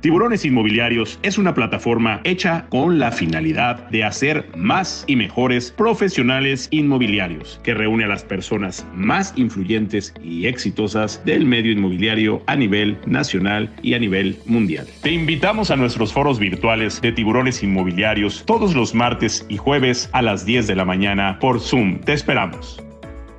Tiburones Inmobiliarios es una plataforma hecha con la finalidad de hacer más y mejores profesionales inmobiliarios, que reúne a las personas más influyentes y exitosas del medio inmobiliario a nivel nacional y a nivel mundial. Te invitamos a nuestros foros virtuales de Tiburones Inmobiliarios todos los martes y jueves a las 10 de la mañana por Zoom. Te esperamos.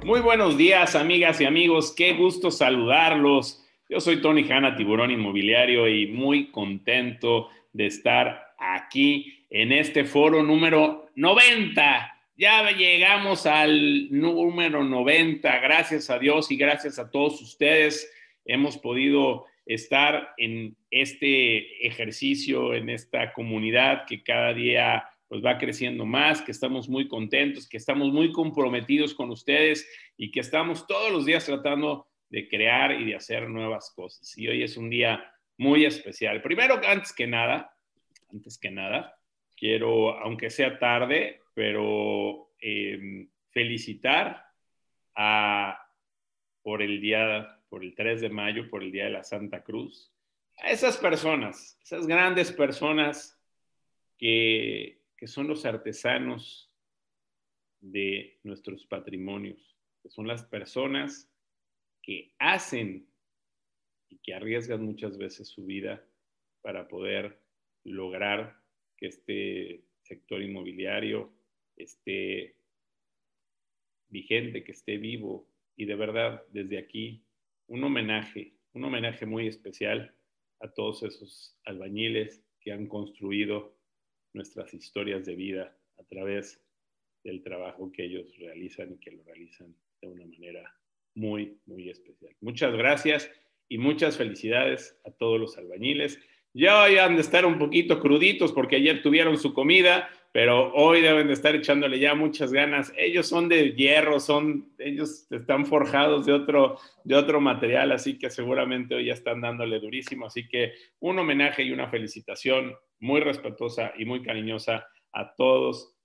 Muy buenos días, amigas y amigos. Qué gusto saludarlos. Yo soy Tony Hanna, tiburón inmobiliario, y muy contento de estar aquí en este foro número 90. Ya llegamos al número 90, gracias a Dios y gracias a todos ustedes. Hemos podido estar en este ejercicio, en esta comunidad que cada día pues va creciendo más, que estamos muy contentos, que estamos muy comprometidos con ustedes y que estamos todos los días tratando de crear y de hacer nuevas cosas. Y hoy es un día muy especial. Primero, antes que nada, antes que nada, quiero, aunque sea tarde, pero em, felicitar a, por el día, por el 3 de mayo, por el Día de la Santa Cruz, a esas personas, esas grandes personas que, que son los artesanos de nuestros patrimonios, que son las personas que hacen y que arriesgan muchas veces su vida para poder lograr que este sector inmobiliario esté vigente, que esté vivo. Y de verdad, desde aquí, un homenaje, un homenaje muy especial a todos esos albañiles que han construido nuestras historias de vida a través del trabajo que ellos realizan y que lo realizan de una manera muy, muy especial. Muchas gracias y muchas felicidades a todos los albañiles. Ya hoy han de estar un poquito cruditos porque ayer tuvieron su comida, pero hoy deben de estar echándole ya muchas ganas. Ellos son de hierro, son, ellos están forjados de otro, de otro material, así que seguramente hoy ya están dándole durísimo. Así que un homenaje y una felicitación muy respetuosa y muy cariñosa a todos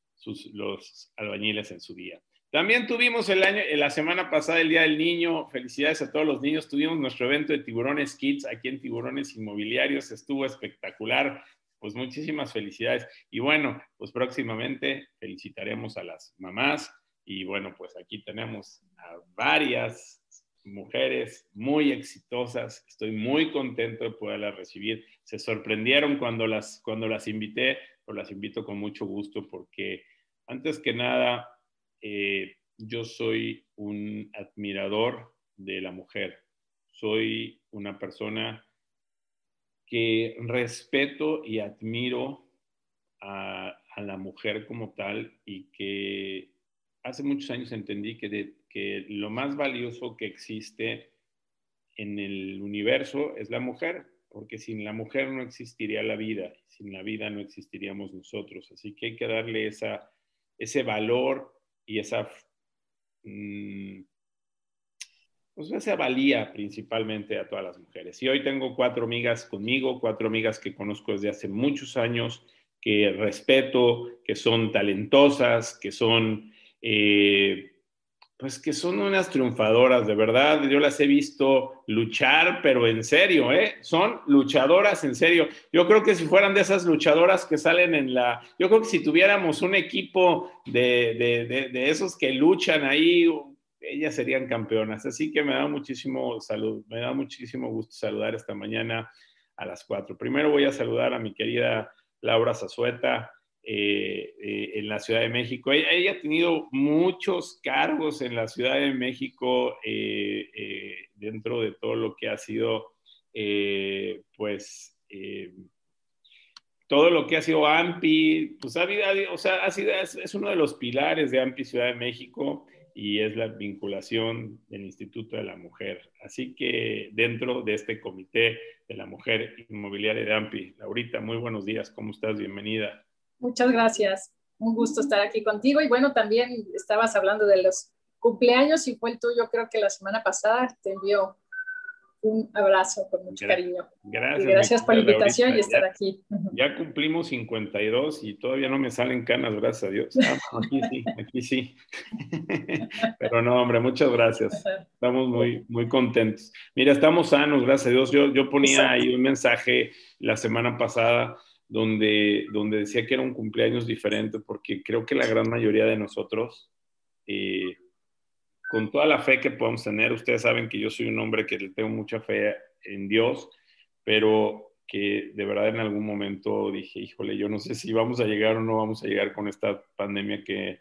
los albañiles en su día. También tuvimos el año, la semana pasada el Día del Niño. Felicidades a todos los niños. Tuvimos nuestro evento de Tiburones Kids aquí en Tiburones Inmobiliarios. Estuvo espectacular. Pues muchísimas felicidades. Y bueno, pues próximamente felicitaremos a las mamás. Y bueno, pues aquí tenemos a varias mujeres muy exitosas. Estoy muy contento de poderlas recibir. Se sorprendieron cuando las, cuando las invité, pues las invito con mucho gusto porque antes que nada eh, yo soy un admirador de la mujer. Soy una persona que respeto y admiro a, la mujer como tal y que hace muchos años entendí que, que lo más valioso que existe en el universo es la mujer, porque sin la mujer no existiría la vida, sin la vida no existiríamos nosotros. Así que hay que darle esa, ese valor y esa, mm, pues esa valía principalmente a todas las mujeres. Y hoy tengo cuatro amigas conmigo, cuatro amigas que conozco desde hace muchos años, que respeto, que son talentosas, que son... Eh, pues que son unas triunfadoras, de verdad. Yo las he visto luchar, pero en serio, ¿eh? Son luchadoras en serio. Yo creo que si fueran de esas luchadoras que salen en la... Yo creo que si tuviéramos un equipo de, de, esos que luchan ahí, ellas serían campeonas. Así que me da muchísimo salud, me da muchísimo gusto saludar esta mañana a las cuatro. Primero voy a saludar a mi querida Laura Zazueta, eh, eh, en la Ciudad de México. Ella, ha tenido muchos cargos en la Ciudad de México eh, dentro de todo lo que ha sido, pues, todo lo que ha sido AMPI, pues ha habido, o sea, ha sido, es, es, uno de los pilares de AMPI Ciudad de México y es la vinculación del Instituto de la Mujer. Así que dentro de este comité de la mujer inmobiliaria de AMPI, Laurita, muy buenos días, ¿cómo estás? Bienvenida. Muchas gracias. Un gusto estar aquí contigo. Y bueno, también estabas hablando de los cumpleaños y fue el tuyo, creo que la semana pasada te envió un abrazo con mucho cariño. Gracias. Y gracias por la invitación y estar aquí. Ya cumplimos 52 y todavía no me salen canas, gracias a Dios. Ah, aquí sí, aquí sí. Pero no, hombre, muchas gracias. Estamos muy, muy contentos. Mira, estamos sanos, gracias a Dios. Yo, yo ponía ahí un mensaje la semana pasada donde, donde decía que era un cumpleaños diferente porque creo que la gran mayoría de nosotros... Eh, con toda la fe que podemos tener, ustedes saben que yo soy un hombre que tengo mucha fe en Dios, pero que de verdad en algún momento dije, híjole, yo no sé si vamos a llegar o no vamos a llegar con esta pandemia que,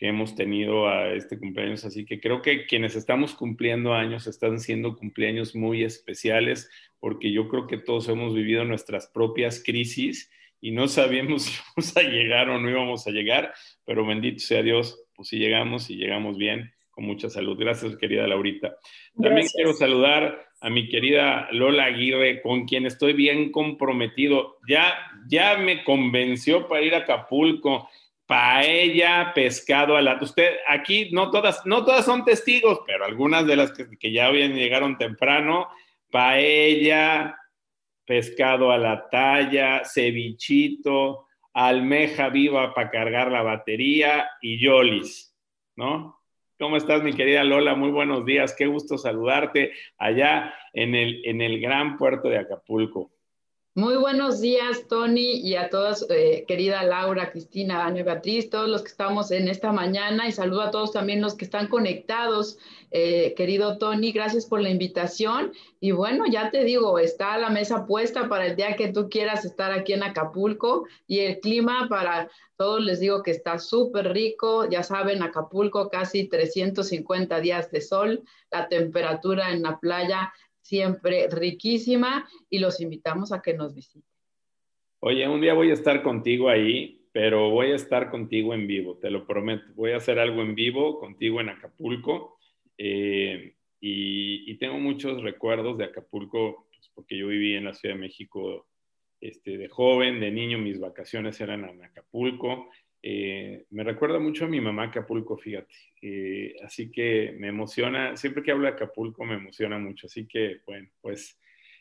que hemos tenido a este cumpleaños. Así que creo que quienes estamos cumpliendo años están siendo cumpleaños muy especiales, porque yo creo que todos hemos vivido nuestras propias crisis y no sabíamos si íbamos a llegar o no íbamos a llegar, pero bendito sea Dios, pues si llegamos y llegamos bien mucha salud. Gracias, querida Laurita. También quiero saludar a mi querida Lola Aguirre, con quien estoy bien comprometido. Ya, ya me convenció para ir a Acapulco. Paella, pescado a la... Usted, aquí no todas, no todas son testigos, pero algunas de las que, ya bien llegaron temprano. Paella, pescado a la talla, cevichito, almeja viva para cargar la batería y yolis, ¿no? ¿Cómo estás, mi querida Lola? Muy buenos días. Qué gusto saludarte allá en el, en el gran puerto de Acapulco. Muy buenos días, Tony, y a todas, eh, querida Laura, Cristina, Ana Beatriz, todos los que estamos en esta mañana, y saludo a todos también los que están conectados. Eh, querido Tony, gracias por la invitación. Y bueno, ya te digo, está la mesa puesta para el día que tú quieras estar aquí en Acapulco, y el clima para todos les digo que está súper rico. Ya saben, Acapulco casi 350 días de sol, la temperatura en la playa siempre riquísima y los invitamos a que nos visiten. Oye, un día voy a estar contigo ahí, pero voy a estar contigo en vivo, te lo prometo. Voy a hacer algo en vivo contigo en Acapulco eh, y, tengo muchos recuerdos de Acapulco, pues, porque yo viví en la Ciudad de México este, de joven, de niño, mis vacaciones eran en Acapulco eh, me recuerda mucho a mi mamá Acapulco, fíjate. Eh, así que me emociona, siempre que hablo de Acapulco me emociona mucho. Así que, bueno, pues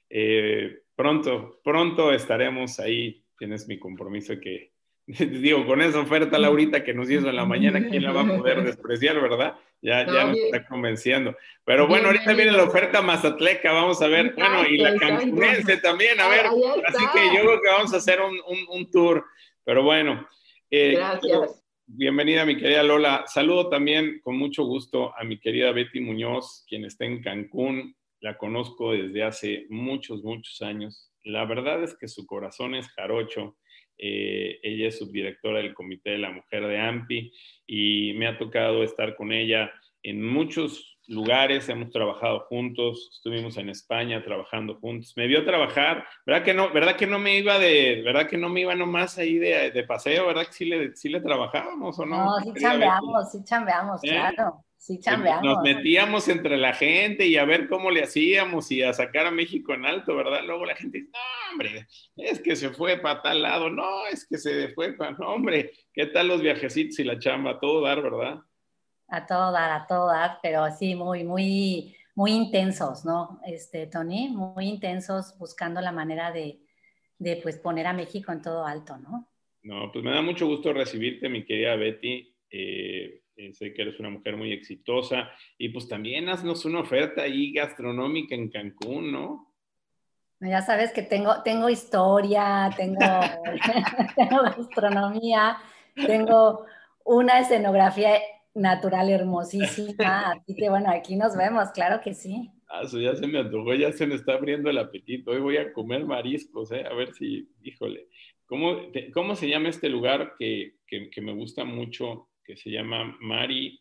eh, pronto, pronto estaremos ahí. Tienes mi compromiso que, digo, con esa oferta, Laurita, que nos hizo en la mañana, ¿quién la va a poder despreciar, verdad? Ya, ya nos está convenciendo. Pero bueno, ahorita viene la oferta mazatleca, vamos a ver, bueno, y la cancunense también, a ver. Así que yo creo que vamos a hacer un, un, un tour. Pero bueno, eh, Gracias. Bienvenida, mi querida Lola. Saludo también con mucho gusto a mi querida Betty Muñoz, quien está en Cancún. La conozco desde hace muchos, muchos años. La verdad es que su corazón es jarocho. Eh, ella es subdirectora del Comité de la Mujer de AMPI y me ha tocado estar con ella en muchos lugares, hemos trabajado juntos, estuvimos en España trabajando juntos. Me vio trabajar, ¿verdad que no, verdad que no me iba de, verdad que no me iba nomás ahí de, de paseo, ¿verdad que sí le, sí le trabajábamos o no? No, sí chambeamos, sí chambeamos, ¿Eh? claro. Sí chambeamos. Nos metíamos entre la gente y a ver cómo le hacíamos y a sacar a México en alto, ¿verdad? Luego la gente dice, no, hombre, es que se fue para tal lado, no, es que se fue para, no, hombre, ¿qué tal los viajecitos y la chamba? Todo dar, ¿verdad? A todo dar, a todo dar, pero sí, muy, muy, muy intensos, ¿no? Este, Tony, muy intensos buscando la manera de, de, pues, poner a México en todo alto, ¿no? No, pues me da mucho gusto recibirte, mi querida Betty. Eh, eh, sé que eres una mujer muy exitosa y pues también haznos una oferta ahí gastronómica en Cancún, ¿no? Ya sabes que tengo, tengo historia, tengo, tengo gastronomía, tengo una escenografía natural hermosísima. Así que bueno, aquí nos vemos, claro que sí. Ah, eso ya se me antojó, ya se me está abriendo el apetito. Hoy voy a comer mariscos, ¿eh? A ver si, híjole. ¿Cómo, cómo se llama este lugar que, que, que, me gusta mucho, que se llama Mari,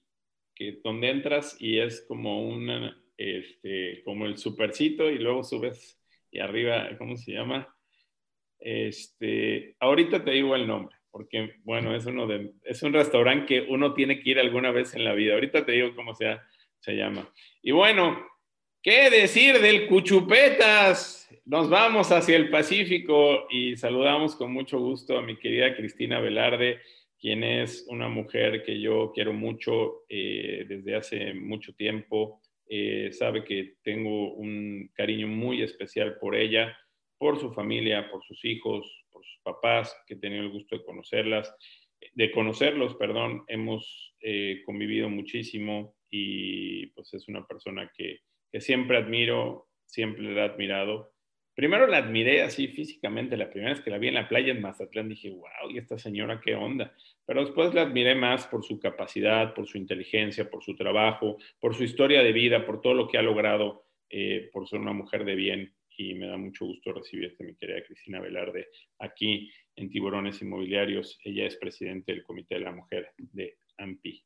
que donde entras y es como una, este, como el supercito y luego subes y arriba, ¿cómo se llama? Este, ahorita te digo el nombre porque, bueno, es, uno de, es un restaurante que uno tiene que ir alguna vez en la vida. Ahorita te digo cómo se, llama. Y bueno, ¿qué decir del Cuchupetas? Nos vamos hacia el Pacífico y saludamos con mucho gusto a mi querida Cristina Velarde, quien es una mujer que yo quiero mucho eh, desde hace mucho tiempo. eh, sabe que tengo un cariño muy especial por ella, por su familia, por sus hijos, por sus papás, que he tenido el gusto de conocerlas, de conocerlos, perdón, hemos eh, convivido muchísimo y pues es una persona que, siempre admiro, siempre la he admirado Primero la admiré así físicamente, la primera vez que la vi en la playa en Mazatlán dije, wow, ¿y esta señora qué onda? Pero después la admiré más por su capacidad, por su inteligencia, por su trabajo, por su historia de vida, por todo lo que ha logrado, eh, por ser una mujer de bien. Y me da mucho gusto recibirte, mi querida Cristina Velarde, aquí en Tiburones Inmobiliarios. Ella es presidente del Comité de la Mujer de AMPI.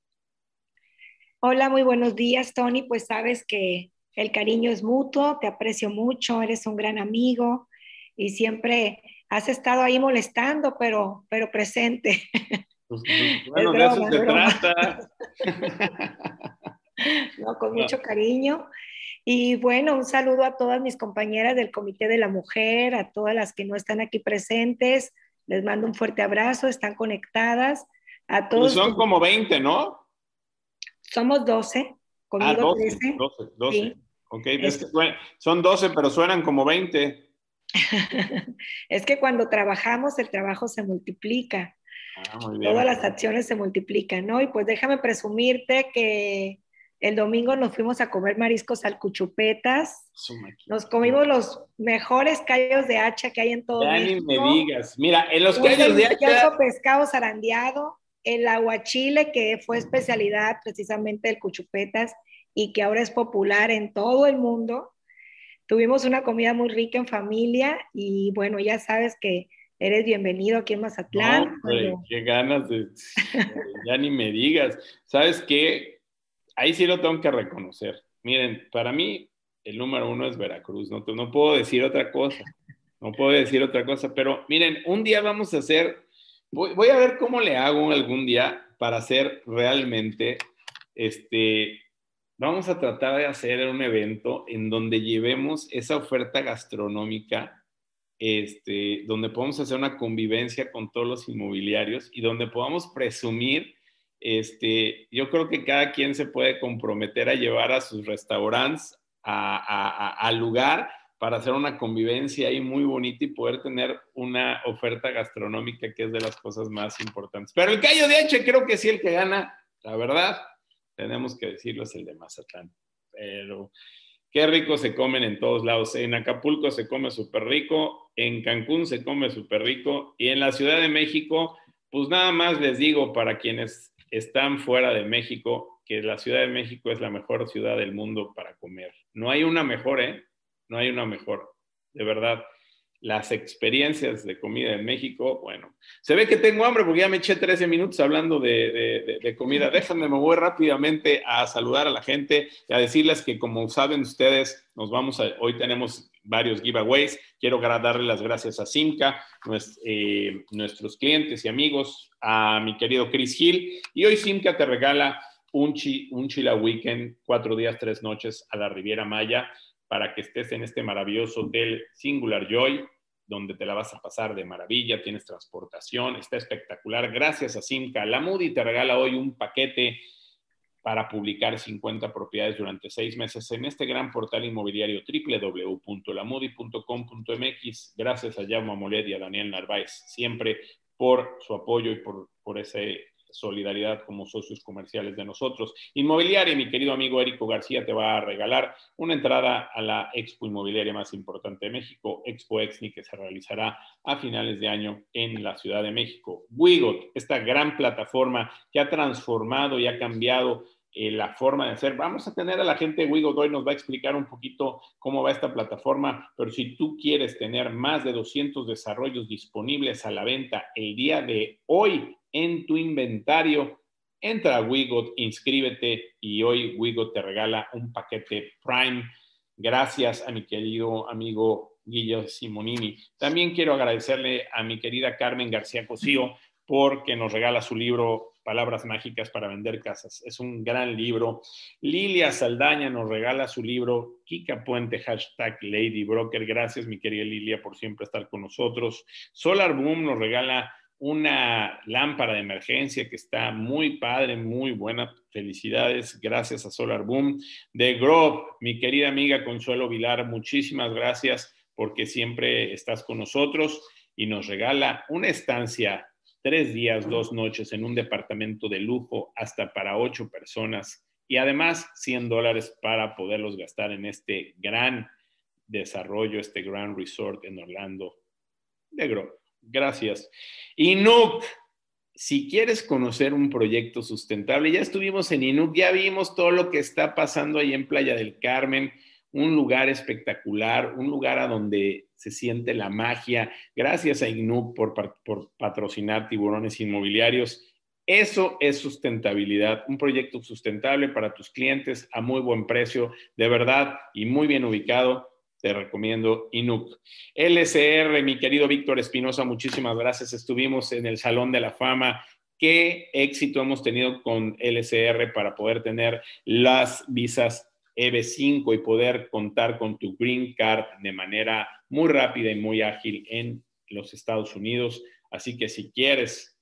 Hola, muy buenos días, Tony. Pues sabes que el cariño es mutuo, te aprecio mucho, eres un gran amigo y siempre has estado ahí molestando, pero, pero presente. Pues, pues, bueno, de eso se trata. no, con mucho cariño. Y bueno, un saludo a todas mis compañeras del Comité de la Mujer, a todas las que no están aquí presentes. Les mando un fuerte abrazo, están conectadas. A todos. son como 20, ¿no? Somos 12. Conmigo ah, 12, 12, 12. Ok, son 12, pero suenan como 20. es que cuando trabajamos, el trabajo se multiplica. Ah, Todas las acciones se multiplican, ¿no? Y pues déjame presumirte que el domingo nos fuimos a comer mariscos al Cuchupetas. Nos comimos los mejores callos de hacha que hay en todo ya México. ni me digas. Mira, en los callos de hacha... pescado zarandeado, el aguachile, que fue especialidad precisamente del Cuchupetas, y que ahora es popular en todo el mundo. Tuvimos una comida muy rica en familia y bueno, ya sabes que eres bienvenido aquí en Mazatlán. qué ganas de... ya ni me digas. ¿Sabes qué? Ahí sí lo tengo que reconocer. Miren, para mí el número uno es Veracruz, no, no puedo decir otra cosa, no puedo decir otra cosa, pero miren, un día vamos a hacer, voy, a ver cómo le hago algún día para hacer realmente este, vamos a tratar de hacer un evento en donde llevemos esa oferta gastronómica, este, donde podamos hacer una convivencia con todos los inmobiliarios y donde podamos presumir, este, yo creo que cada quien se puede comprometer a llevar a sus restaurantes al lugar para hacer una convivencia ahí muy bonita y poder tener una oferta gastronómica que es de las cosas más importantes. Pero el callo de H creo que sí el que gana, la verdad tenemos que decirlo, es el de Mazatlán. Pero qué rico se comen en todos lados. En Acapulco se come súper rico, en Cancún se come súper rico y en la Ciudad de México, pues nada más les digo para quienes están fuera de México, que la Ciudad de México es la mejor ciudad del mundo para comer. No hay una mejor, ¿eh? No hay una mejor, de verdad las experiencias de comida en México, bueno, se ve que tengo hambre porque ya me eché 13 minutos hablando de, comida. Déjenme, me voy rápidamente a saludar a la gente y a decirles que como saben ustedes, nos vamos a, hoy tenemos varios giveaways. Quiero darle las gracias a Simca, eh, nuestros clientes y amigos, a mi querido Chris Hill. Y hoy Simca te regala un, un Chila Weekend, cuatro días, tres noches a la Riviera Maya para que estés en este maravilloso hotel Singular Joy, donde te la vas a pasar de maravilla, tienes transportación, está espectacular. Gracias a Simca. La Moody te regala hoy un paquete para publicar 50 propiedades durante seis meses en este gran portal inmobiliario www.lamudi.com.mx. Gracias a Jaume Molet y a Daniel Narváez, siempre por su apoyo y por, por ese solidaridad como socios comerciales de nosotros. Inmobiliaria, mi querido amigo Érico García te va a regalar una entrada a la expo inmobiliaria más importante de México, Expo Exni, que se realizará a finales de año en la Ciudad de México. Wigot, esta gran plataforma que ha transformado y ha cambiado eh, la forma de hacer. Vamos a tener a la gente de hoy, nos va a explicar un poquito cómo va esta plataforma, pero si tú quieres tener más de 200 desarrollos disponibles a la venta el día de hoy en tu inventario. Entra a Wigot, inscríbete y hoy Wigot te regala un paquete Prime. Gracias a mi querido amigo Guillermo Simonini. También quiero agradecerle a mi querida Carmen García Cosío porque nos regala su libro Palabras Mágicas para Vender Casas. Es un gran libro. Lilia Saldaña nos regala su libro Kika Puente, hashtag Lady Broker. Gracias, mi querida Lilia, por siempre estar con nosotros. Solar Boom nos regala una lámpara de emergencia que está muy padre, muy buena. Felicidades, gracias a Solar Boom. De Grove, mi querida amiga Consuelo Vilar, muchísimas gracias porque siempre estás con nosotros y nos regala una estancia, tres días, dos noches en un departamento de lujo hasta para ocho personas y además 100 dólares para poderlos gastar en este gran desarrollo, este gran resort en Orlando de Grove. Gracias. Inuk, si quieres conocer un proyecto sustentable, ya estuvimos en Inuk, ya vimos todo lo que está pasando ahí en Playa del Carmen, un lugar espectacular, un lugar a donde se siente la magia. Gracias a Inuk por, por patrocinar tiburones inmobiliarios. Eso es sustentabilidad, un proyecto sustentable para tus clientes a muy buen precio, de verdad, y muy bien ubicado te recomiendo Inuk. LCR, mi querido Víctor Espinosa, muchísimas gracias. Estuvimos en el Salón de la Fama. Qué éxito hemos tenido con LCR para poder tener las visas EB5 y poder contar con tu green card de manera muy rápida y muy ágil en los Estados Unidos. Así que si quieres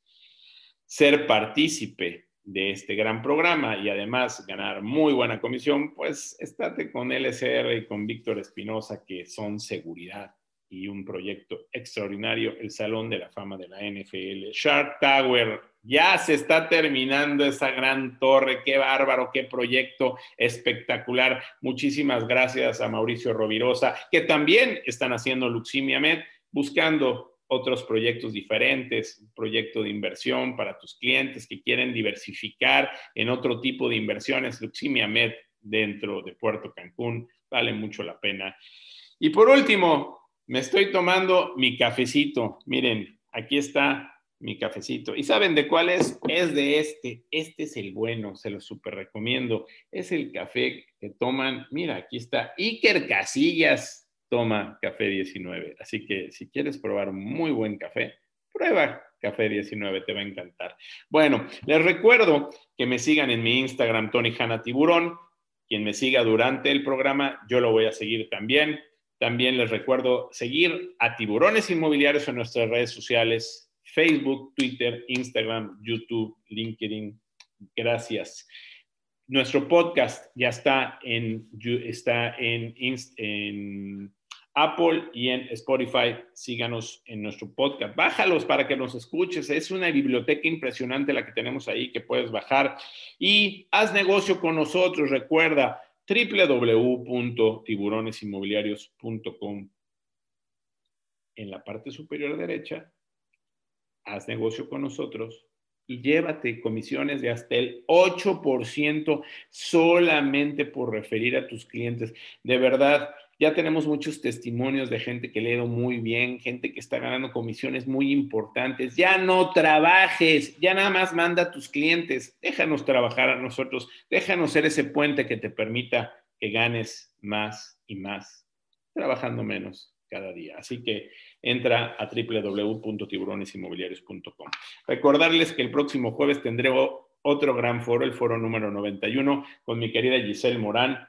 ser partícipe de este gran programa y además ganar muy buena comisión, pues estate con LSR y con Víctor Espinosa, que son seguridad y un proyecto extraordinario, el Salón de la Fama de la NFL. Shark Tower, ya se está terminando esa gran torre, qué bárbaro, qué proyecto espectacular. Muchísimas gracias a Mauricio Rovirosa, que también están haciendo Luximia Med, buscando otros proyectos diferentes, un proyecto de inversión para tus clientes que quieren diversificar en otro tipo de inversiones. Luximia Med dentro de Puerto Cancún vale mucho la pena. Y por último, me estoy tomando mi cafecito. Miren, aquí está mi cafecito. ¿Y saben de cuál es? Es de este. Este es el bueno, se lo súper recomiendo. Es el café que toman. Mira, aquí está Iker Casillas toma Café 19. Así que si quieres probar muy buen café, prueba Café 19, te va a encantar. Bueno, les recuerdo que me sigan en mi Instagram, Tony Hanna Tiburón. Quien me siga durante el programa, yo lo voy a seguir también. También les recuerdo seguir a Tiburones Inmobiliarios en nuestras redes sociales, Facebook, Twitter, Instagram, YouTube, LinkedIn. Gracias. Nuestro podcast ya está en, está en, Apple y en Spotify. Síganos en nuestro podcast. Bájalos para que nos escuches. Es una biblioteca impresionante la que tenemos ahí que puedes bajar. Y haz negocio con nosotros. Recuerda www.tiburonesinmobiliarios.com. En la parte superior derecha, haz negocio con nosotros y llévate comisiones de hasta el 8% solamente por referir a tus clientes. De verdad, ya tenemos muchos testimonios de gente que le ha ido muy bien, gente que está ganando comisiones muy importantes. Ya no trabajes, ya nada más manda a tus clientes. Déjanos trabajar a nosotros, déjanos ser ese puente que te permita que ganes más y más, trabajando menos cada día. Así que entra a www.tiburonesinmobiliarios.com. Recordarles que el próximo jueves tendré otro gran foro, el foro número 91, con mi querida Giselle Morán,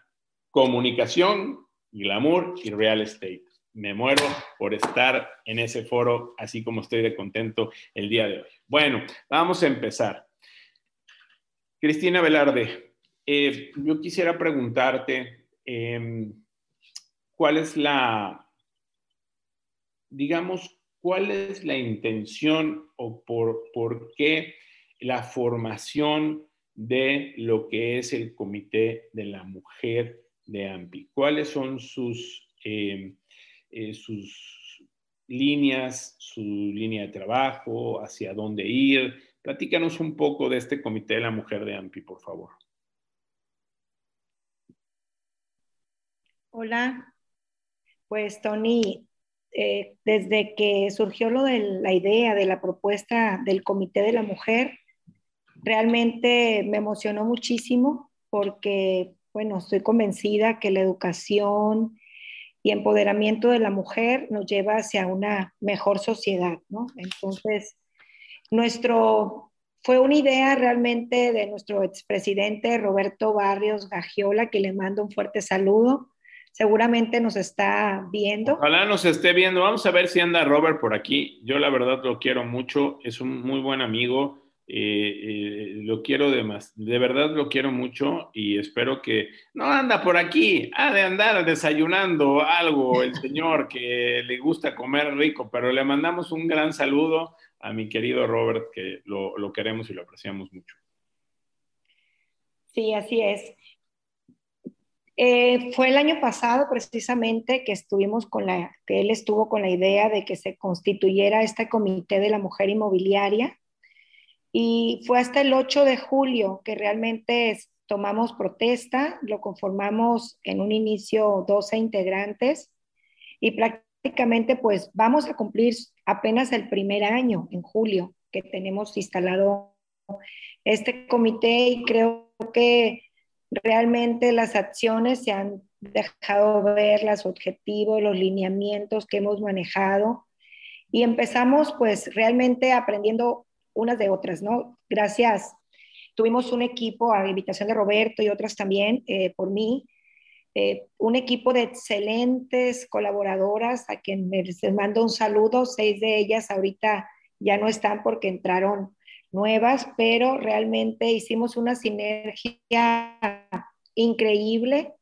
comunicación glamour y real estate. Me muero por estar en ese foro, así como estoy de contento el día de hoy. Bueno, vamos a empezar. Cristina Velarde, eh, yo quisiera preguntarte, em, ¿cuál es la, digamos, cuál es la intención o por, por qué la formación de lo que es el Comité de la Mujer de AMPI. ¿Cuáles son sus, eh, eh, sus líneas, su línea de trabajo, hacia dónde ir? Platícanos un poco de este Comité de la Mujer de AMPI, por favor. Hola, pues Tony, eh, desde que surgió lo de la idea de la propuesta del Comité de la Mujer, realmente me emocionó muchísimo porque bueno, estoy convencida que la educación y empoderamiento de la mujer nos lleva hacia una mejor sociedad, ¿no? Entonces, nuestro, fue una idea realmente de nuestro expresidente Roberto Barrios Gagiola, que le mando un fuerte saludo. seguramente nos está viendo. Ojalá nos esté viendo. Vamos a ver si anda Robert por aquí. Yo la verdad lo quiero mucho. Es un muy buen amigo. Eh, eh, lo quiero de más, de verdad lo quiero mucho y espero que no anda por aquí, ha de andar desayunando algo el señor que le gusta comer rico, pero le mandamos un gran saludo a mi querido Robert, que lo, lo queremos y lo apreciamos mucho. Sí, así es. Eh, fue el año pasado precisamente que estuvimos con la, que él estuvo con la idea de que se constituyera este comité de la mujer inmobiliaria y fue hasta el 8 de julio que realmente tomamos protesta, lo conformamos en un inicio 12 integrantes y prácticamente pues vamos a cumplir apenas el primer año en julio que tenemos instalado este comité y creo que realmente las acciones se han dejado ver, los objetivos, los lineamientos que hemos manejado y empezamos pues realmente aprendiendo unas de otras, ¿no? Gracias. Tuvimos un equipo a invitación de Roberto y otras también eh, por mí, eh, un equipo de excelentes colaboradoras a quien les mando un saludo. Seis de ellas ahorita ya no están porque entraron nuevas, pero realmente hicimos una sinergia increíble,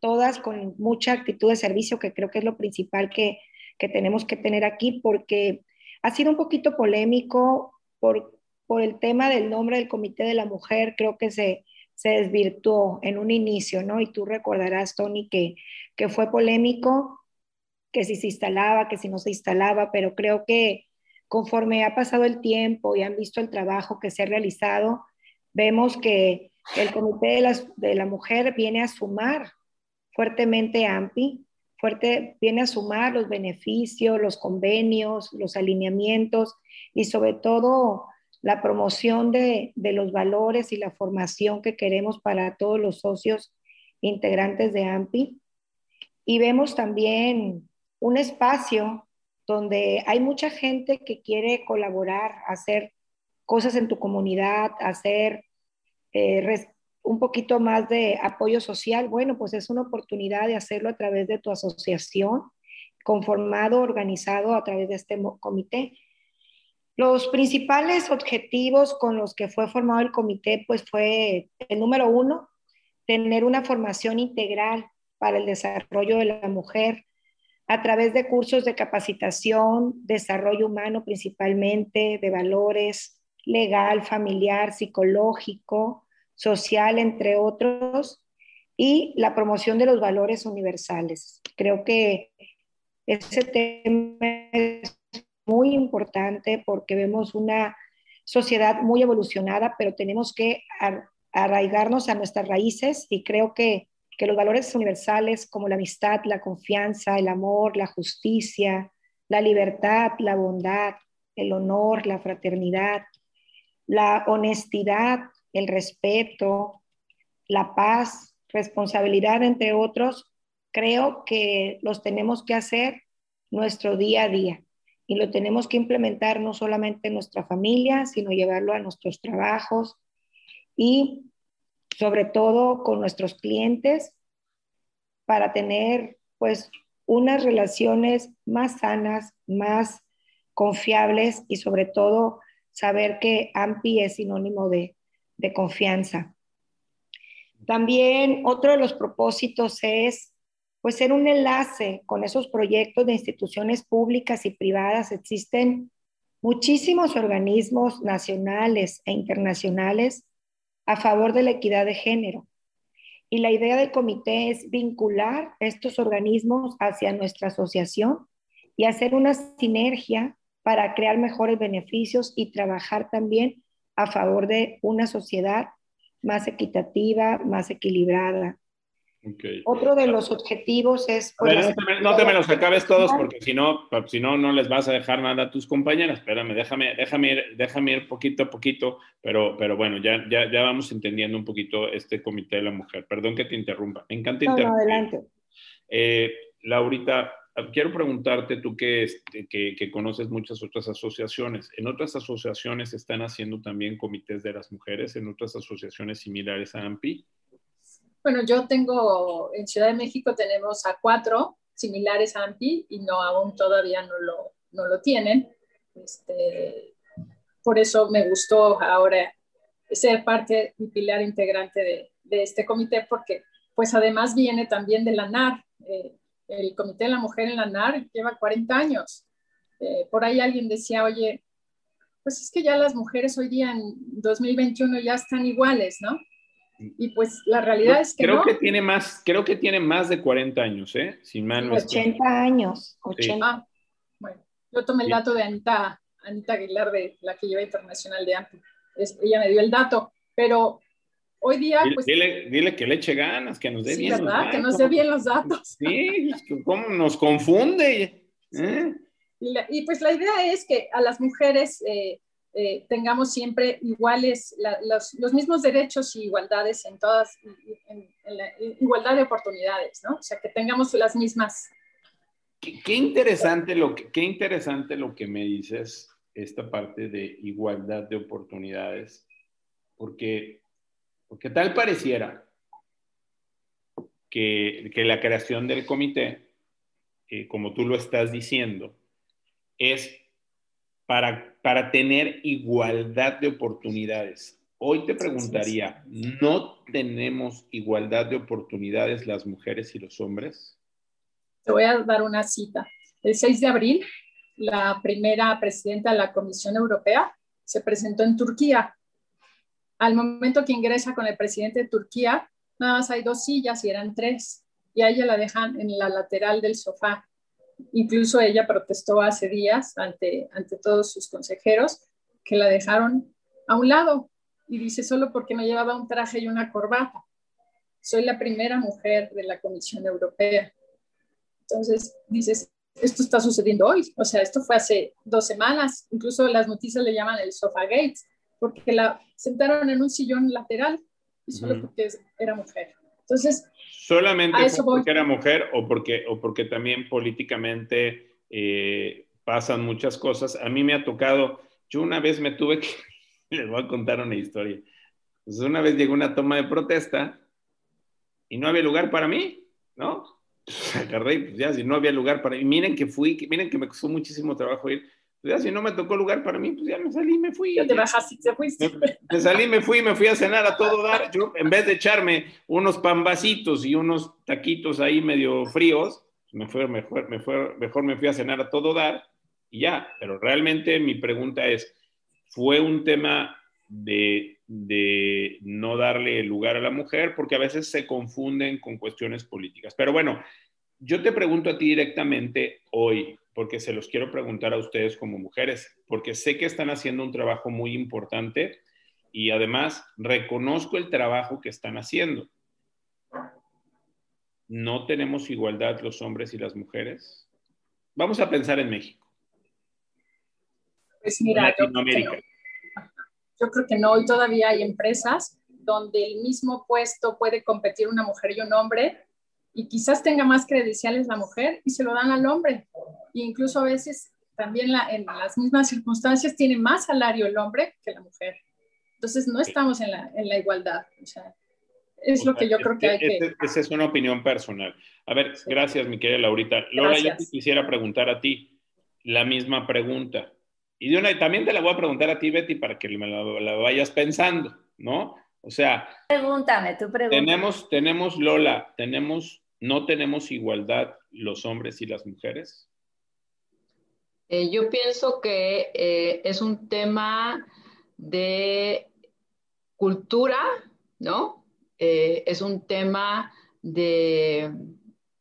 todas con mucha actitud de servicio, que creo que es lo principal que, que tenemos que tener aquí, porque ha sido un poquito polémico por, por el tema del nombre del Comité de la Mujer, creo que se, se desvirtuó en un inicio, ¿no? Y tú recordarás, Tony, que, que fue polémico, que si se instalaba, que si no se instalaba, pero creo que conforme ha pasado el tiempo y han visto el trabajo que se ha realizado, vemos que el Comité de, las, de la Mujer viene a sumar fuertemente a AMPI, fuerte, viene a sumar los beneficios, los convenios, los alineamientos y sobre todo la promoción de, los valores y la formación que queremos para todos los socios integrantes de AMPI. Y vemos también un espacio donde hay mucha gente que quiere colaborar, hacer cosas en tu comunidad, hacer eh, un poquito más de apoyo social. Bueno, pues es una oportunidad de hacerlo a través de tu asociación, conformado, organizado a través de este comité. Los principales objetivos con los que fue formado el comité, pues fue el número uno, tener una formación integral para el desarrollo de la mujer a través de cursos de capacitación, desarrollo humano principalmente, de valores, legal, familiar, psicológico, social, entre otros, y la promoción de los valores universales. Creo que ese tema es muy importante porque vemos una sociedad muy evolucionada, pero tenemos que arraigarnos a nuestras raíces y creo que, que los valores universales como la amistad, la confianza, el amor, la justicia, la libertad, la bondad, el honor, la fraternidad, la honestidad, el respeto, la paz, responsabilidad, entre otros, creo que los tenemos que hacer nuestro día a día. Y lo tenemos que implementar no solamente en nuestra familia, sino llevarlo a nuestros trabajos y sobre todo con nuestros clientes para tener pues unas relaciones más sanas, más confiables y sobre todo saber que AMPI es sinónimo de, de confianza. También otro de los propósitos es pues ser un enlace con esos proyectos de instituciones públicas y privadas. Existen muchísimos organismos nacionales e internacionales a favor de la equidad de género. Y la idea del comité es vincular estos organismos hacia nuestra asociación y hacer una sinergia para crear mejores beneficios y trabajar también a favor de una sociedad más equitativa, más equilibrada. Otro de los objetivos es... Pues, no, te, me los acabes todos porque si no, si no, no les vas a dejar nada a tus compañeras. Espérame, déjame, déjame, ir, déjame ir poquito a poquito, pero, pero bueno, ya, ya, ya vamos entendiendo un poquito este comité de la mujer. Perdón que te interrumpa. Me encanta no, adelante. Eh, Laurita, quiero preguntarte, tú que, que, que, conoces muchas otras asociaciones, ¿en otras asociaciones están haciendo también comités de las mujeres? ¿En otras asociaciones similares a AMPI? Bueno, yo tengo, en Ciudad de México tenemos a cuatro similares a AMPI y no aún todavía no lo, no lo tienen. Este, por eso me gustó ahora ser parte y pilar integrante de, de, este comité, porque pues además viene también de la NAR. Eh, el Comité de la Mujer en la NAR lleva 40 años. Eh, por ahí alguien decía, oye, pues es que ya las mujeres hoy día en 2021 ya están iguales, ¿no? Y pues la realidad es que creo no. que tiene más, creo que tiene más de 40 años, ¿eh? Sin mal 80 años. 80. Ah, bueno, yo tomé el dato de Anita, Anita Aguilar, de la que lleva internacional de AMPI. ella me dio el dato, pero hoy día, dile, pues. Dile, dile, que le eche ganas, que nos dé sí, bien. ¿verdad? Los que nos dé bien los datos. Sí, cómo nos confunde. ¿eh? Y, la, y, pues la idea es que a las mujeres eh, eh, tengamos siempre iguales, la, los, los, mismos derechos y igualdades en todas, en, en la igualdad de oportunidades, ¿no? O sea, que tengamos las mismas. Qué, qué, interesante lo que, qué interesante lo que me dices, esta parte de igualdad de oportunidades, porque, porque tal pareciera que, que la creación del comité, eh, como tú lo estás diciendo, es para, para tener igualdad de oportunidades. Hoy te preguntaría, ¿no tenemos igualdad de oportunidades las mujeres y los hombres? Te voy a dar una cita. El 6 de abril, la primera presidenta de la Comisión Europea se presentó en Turquía. Al momento que ingresa con el presidente de Turquía, nada más hay dos sillas y eran tres. Y a ella la dejan en la lateral del sofá incluso ella protestó hace días ante, ante todos sus consejeros que la dejaron a un lado y dice solo porque me llevaba un traje y una corbata. Soy la primera mujer de la Comisión Europea. Entonces, dices, esto está sucediendo hoy, o sea, esto fue hace dos semanas, incluso las noticias le llaman el sofá gates, porque la sentaron en un sillón lateral y solo uh -huh. porque era mujer. Entonces, solamente porque era mujer o porque, o porque también políticamente eh, pasan muchas cosas. A mí me ha tocado, yo una vez me tuve que, les voy a contar una historia. Entonces una vez llegó una toma de protesta y no había lugar para mí, ¿no? Agarré, pues ya, si no había lugar para mí, miren que fui, miren que me costó muchísimo trabajo ir. Pues ya, si no me tocó lugar para mí, pues ya me salí, me fui. Ya te bajaste, te fuiste. Me, me, salí, me fui, me fui a cenar a todo dar. Yo, en vez de echarme unos pambacitos y unos taquitos ahí medio fríos, me fue mejor, me fue, mejor me fui a cenar a todo dar y ya. Pero realmente mi pregunta es, ¿fue un tema de, de no darle lugar a la mujer? Porque a veces se confunden con cuestiones políticas. Pero bueno, yo te pregunto a ti directamente hoy, porque se los quiero preguntar a ustedes como mujeres, porque sé que están haciendo un trabajo muy importante y además reconozco el trabajo que están haciendo. ¿No tenemos igualdad los hombres y las mujeres? Vamos a pensar en México. Pues mira, yo creo, no. yo creo que no, hoy todavía hay empresas donde el mismo puesto puede competir una mujer y un hombre y quizás tenga más credenciales la mujer y se lo dan al hombre. E incluso a veces también la, en las mismas circunstancias tiene más salario el hombre que la mujer. Entonces no estamos en la, en la igualdad. O sea, es o lo sea, que yo creo que hay que... Esa es una opinión personal. A ver, sí. gracias, mi querida Laurita. Laura, gracias. yo te quisiera preguntar a ti la misma pregunta. Y de una, también te la voy a preguntar a ti, Betty, para que me la, la vayas pensando, ¿no? O sea... Pregúntame, tú pregúntame. Tenemos, tenemos, Lola, tenemos, no tenemos igualdad los hombres y las mujeres. Eh, yo pienso que eh, es un tema de cultura, ¿no? Eh, es un tema de,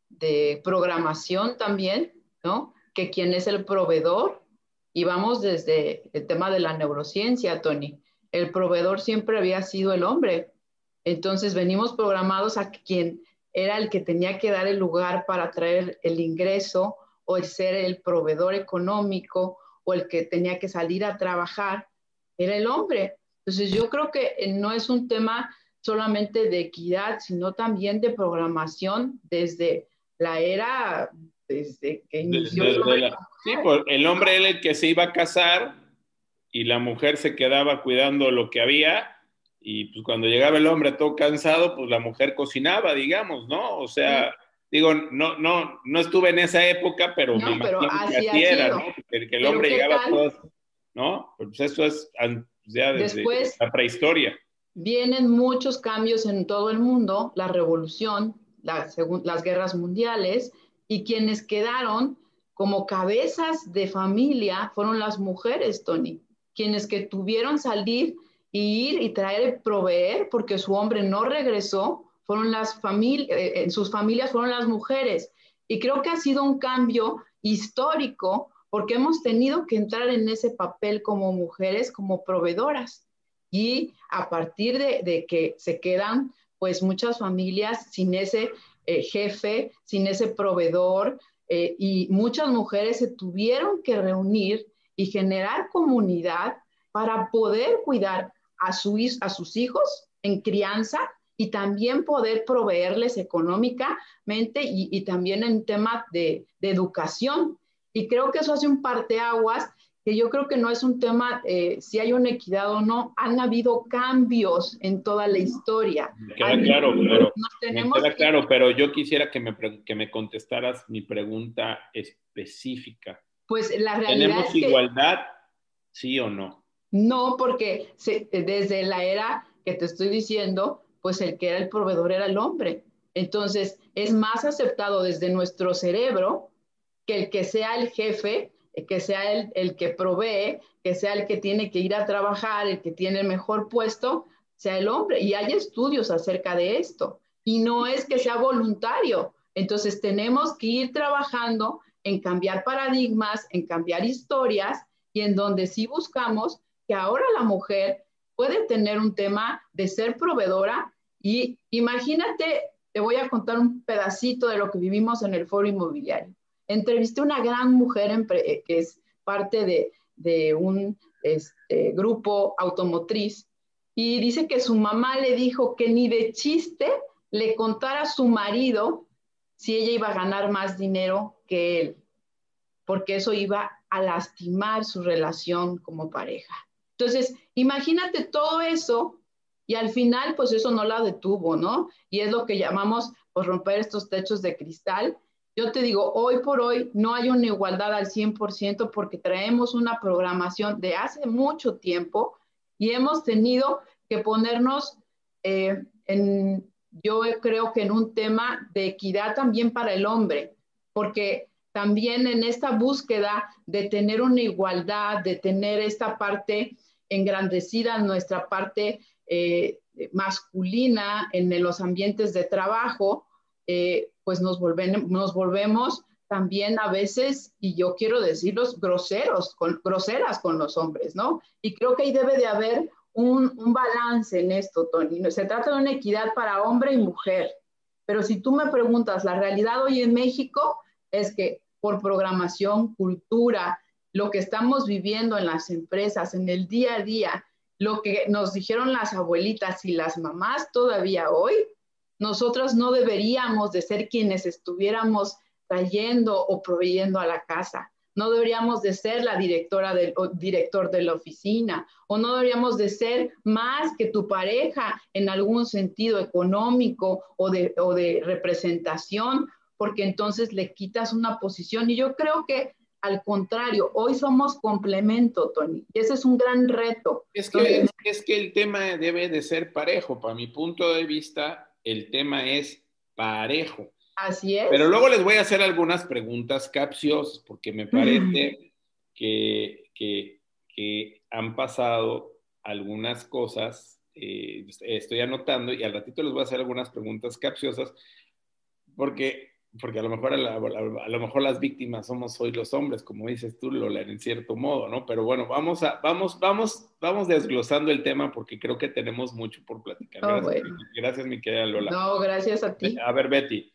de, programación también, ¿no? Que quién es el proveedor. Y vamos desde el tema de la neurociencia, Tony. El proveedor siempre había sido el hombre. Entonces venimos programados a quien era el que tenía que dar el lugar para traer el ingreso o el ser el proveedor económico o el que tenía que salir a trabajar, era el hombre. Entonces yo creo que no es un tema solamente de equidad, sino también de programación desde la era, desde que inició. Desde, desde la, sí, pues el hombre era el que se iba a casar y la mujer se quedaba cuidando lo que había y pues cuando llegaba el hombre todo cansado, pues la mujer cocinaba, digamos, ¿no? O sea, digo, no, no, no estuve en esa época, pero me imagino que así era, ¿no? Que, el hombre llegaba todo, ¿no? Pues eso es ya desde la prehistoria. Vienen muchos cambios en todo el mundo, la revolución, las guerras mundiales, y quienes quedaron como cabezas de familia fueron las mujeres, Tony, quienes que tuvieron salir ir y traer, proveer, porque su hombre no regresó, fueron las familias, eh, en sus familias fueron las mujeres. Y creo que ha sido un cambio histórico porque hemos tenido que entrar en ese papel como mujeres, como proveedoras. Y a partir de, que se quedan, pues muchas familias sin ese eh, jefe, sin ese proveedor, eh, y muchas mujeres se tuvieron que reunir y generar comunidad para poder cuidar a, su, a sus hijos en crianza y también poder proveerles económicamente y, también en tema de, educación. Y creo que eso hace un parteaguas que yo creo que no es un tema eh, si hay una equidad o no, han habido cambios en toda la historia. Me queda claro, pero, me queda claro, pero yo quisiera que me, que me contestaras mi pregunta específica. Pues la realidad ¿Tenemos igualdad, sí o no? No, porque desde la era que te estoy diciendo, pues el que era el proveedor era el hombre. Entonces, es más aceptado desde nuestro cerebro que el que sea el jefe, que sea el, el que provee, que sea el que tiene que ir a trabajar, el que tiene el mejor puesto, sea el hombre. Y hay estudios acerca de esto. Y no es que sea voluntario. Entonces, tenemos que ir trabajando en cambiar paradigmas, en cambiar historias y en donde sí buscamos que ahora la mujer puede tener un tema de ser proveedora y imagínate, te voy a contar un pedacito de lo que vivimos en el foro inmobiliario. Entrevisté a una gran mujer eh, que es parte de, un este, grupo automotriz y dice que su mamá le dijo que ni de chiste le contara a su marido si ella iba a ganar más dinero que él, porque eso iba a lastimar su relación como pareja. Entonces, imagínate todo eso y al final, pues eso no la detuvo, ¿no? Y es lo que llamamos, pues, romper estos techos de cristal. Yo te digo, hoy por hoy no hay una igualdad al 100% porque traemos una programación de hace mucho tiempo y hemos tenido que ponernos eh, en, yo creo que en un tema de equidad también para el hombre, porque también en esta búsqueda de tener una igualdad, de tener esta parte engrandecida nuestra parte eh, masculina en los ambientes de trabajo, eh, pues nos, volvemos también a veces, y yo quiero decirlos, groseros, con, groseras con los hombres, ¿no? Y creo que ahí debe de haber un, un balance en esto, Tony. Se trata de una equidad para hombre y mujer. Pero si tú me preguntas, la realidad hoy en México es que por programación, cultura, lo que estamos viviendo en las empresas, en el día a día, lo que nos dijeron las abuelitas y las mamás todavía hoy, nosotros no deberíamos de ser quienes estuviéramos trayendo o proveyendo a la casa. No deberíamos de ser la directora del director de la oficina o no deberíamos de ser más que tu pareja en algún sentido económico o de, o de representación, porque entonces le quitas una posición. Y yo creo que al contrario, hoy somos complemento, Tony. Y ese es un gran reto. Es que, es que el tema debe de ser parejo. Para mi punto de vista, el tema es parejo. Así es. Pero luego les voy a hacer algunas preguntas capciosas, porque me parece que, han pasado algunas cosas. Eh, estoy anotando y al ratito les voy a hacer algunas preguntas capciosas, porque porque a lo mejor a, lo mejor las víctimas somos hoy los hombres, como dices tú, Lola, en cierto modo, ¿no? Pero bueno, vamos a, vamos, vamos, vamos desglosando el tema porque creo que tenemos mucho por platicar. Oh, gracias, gracias, mi querida Lola. No, gracias a ti. A ver, Betty,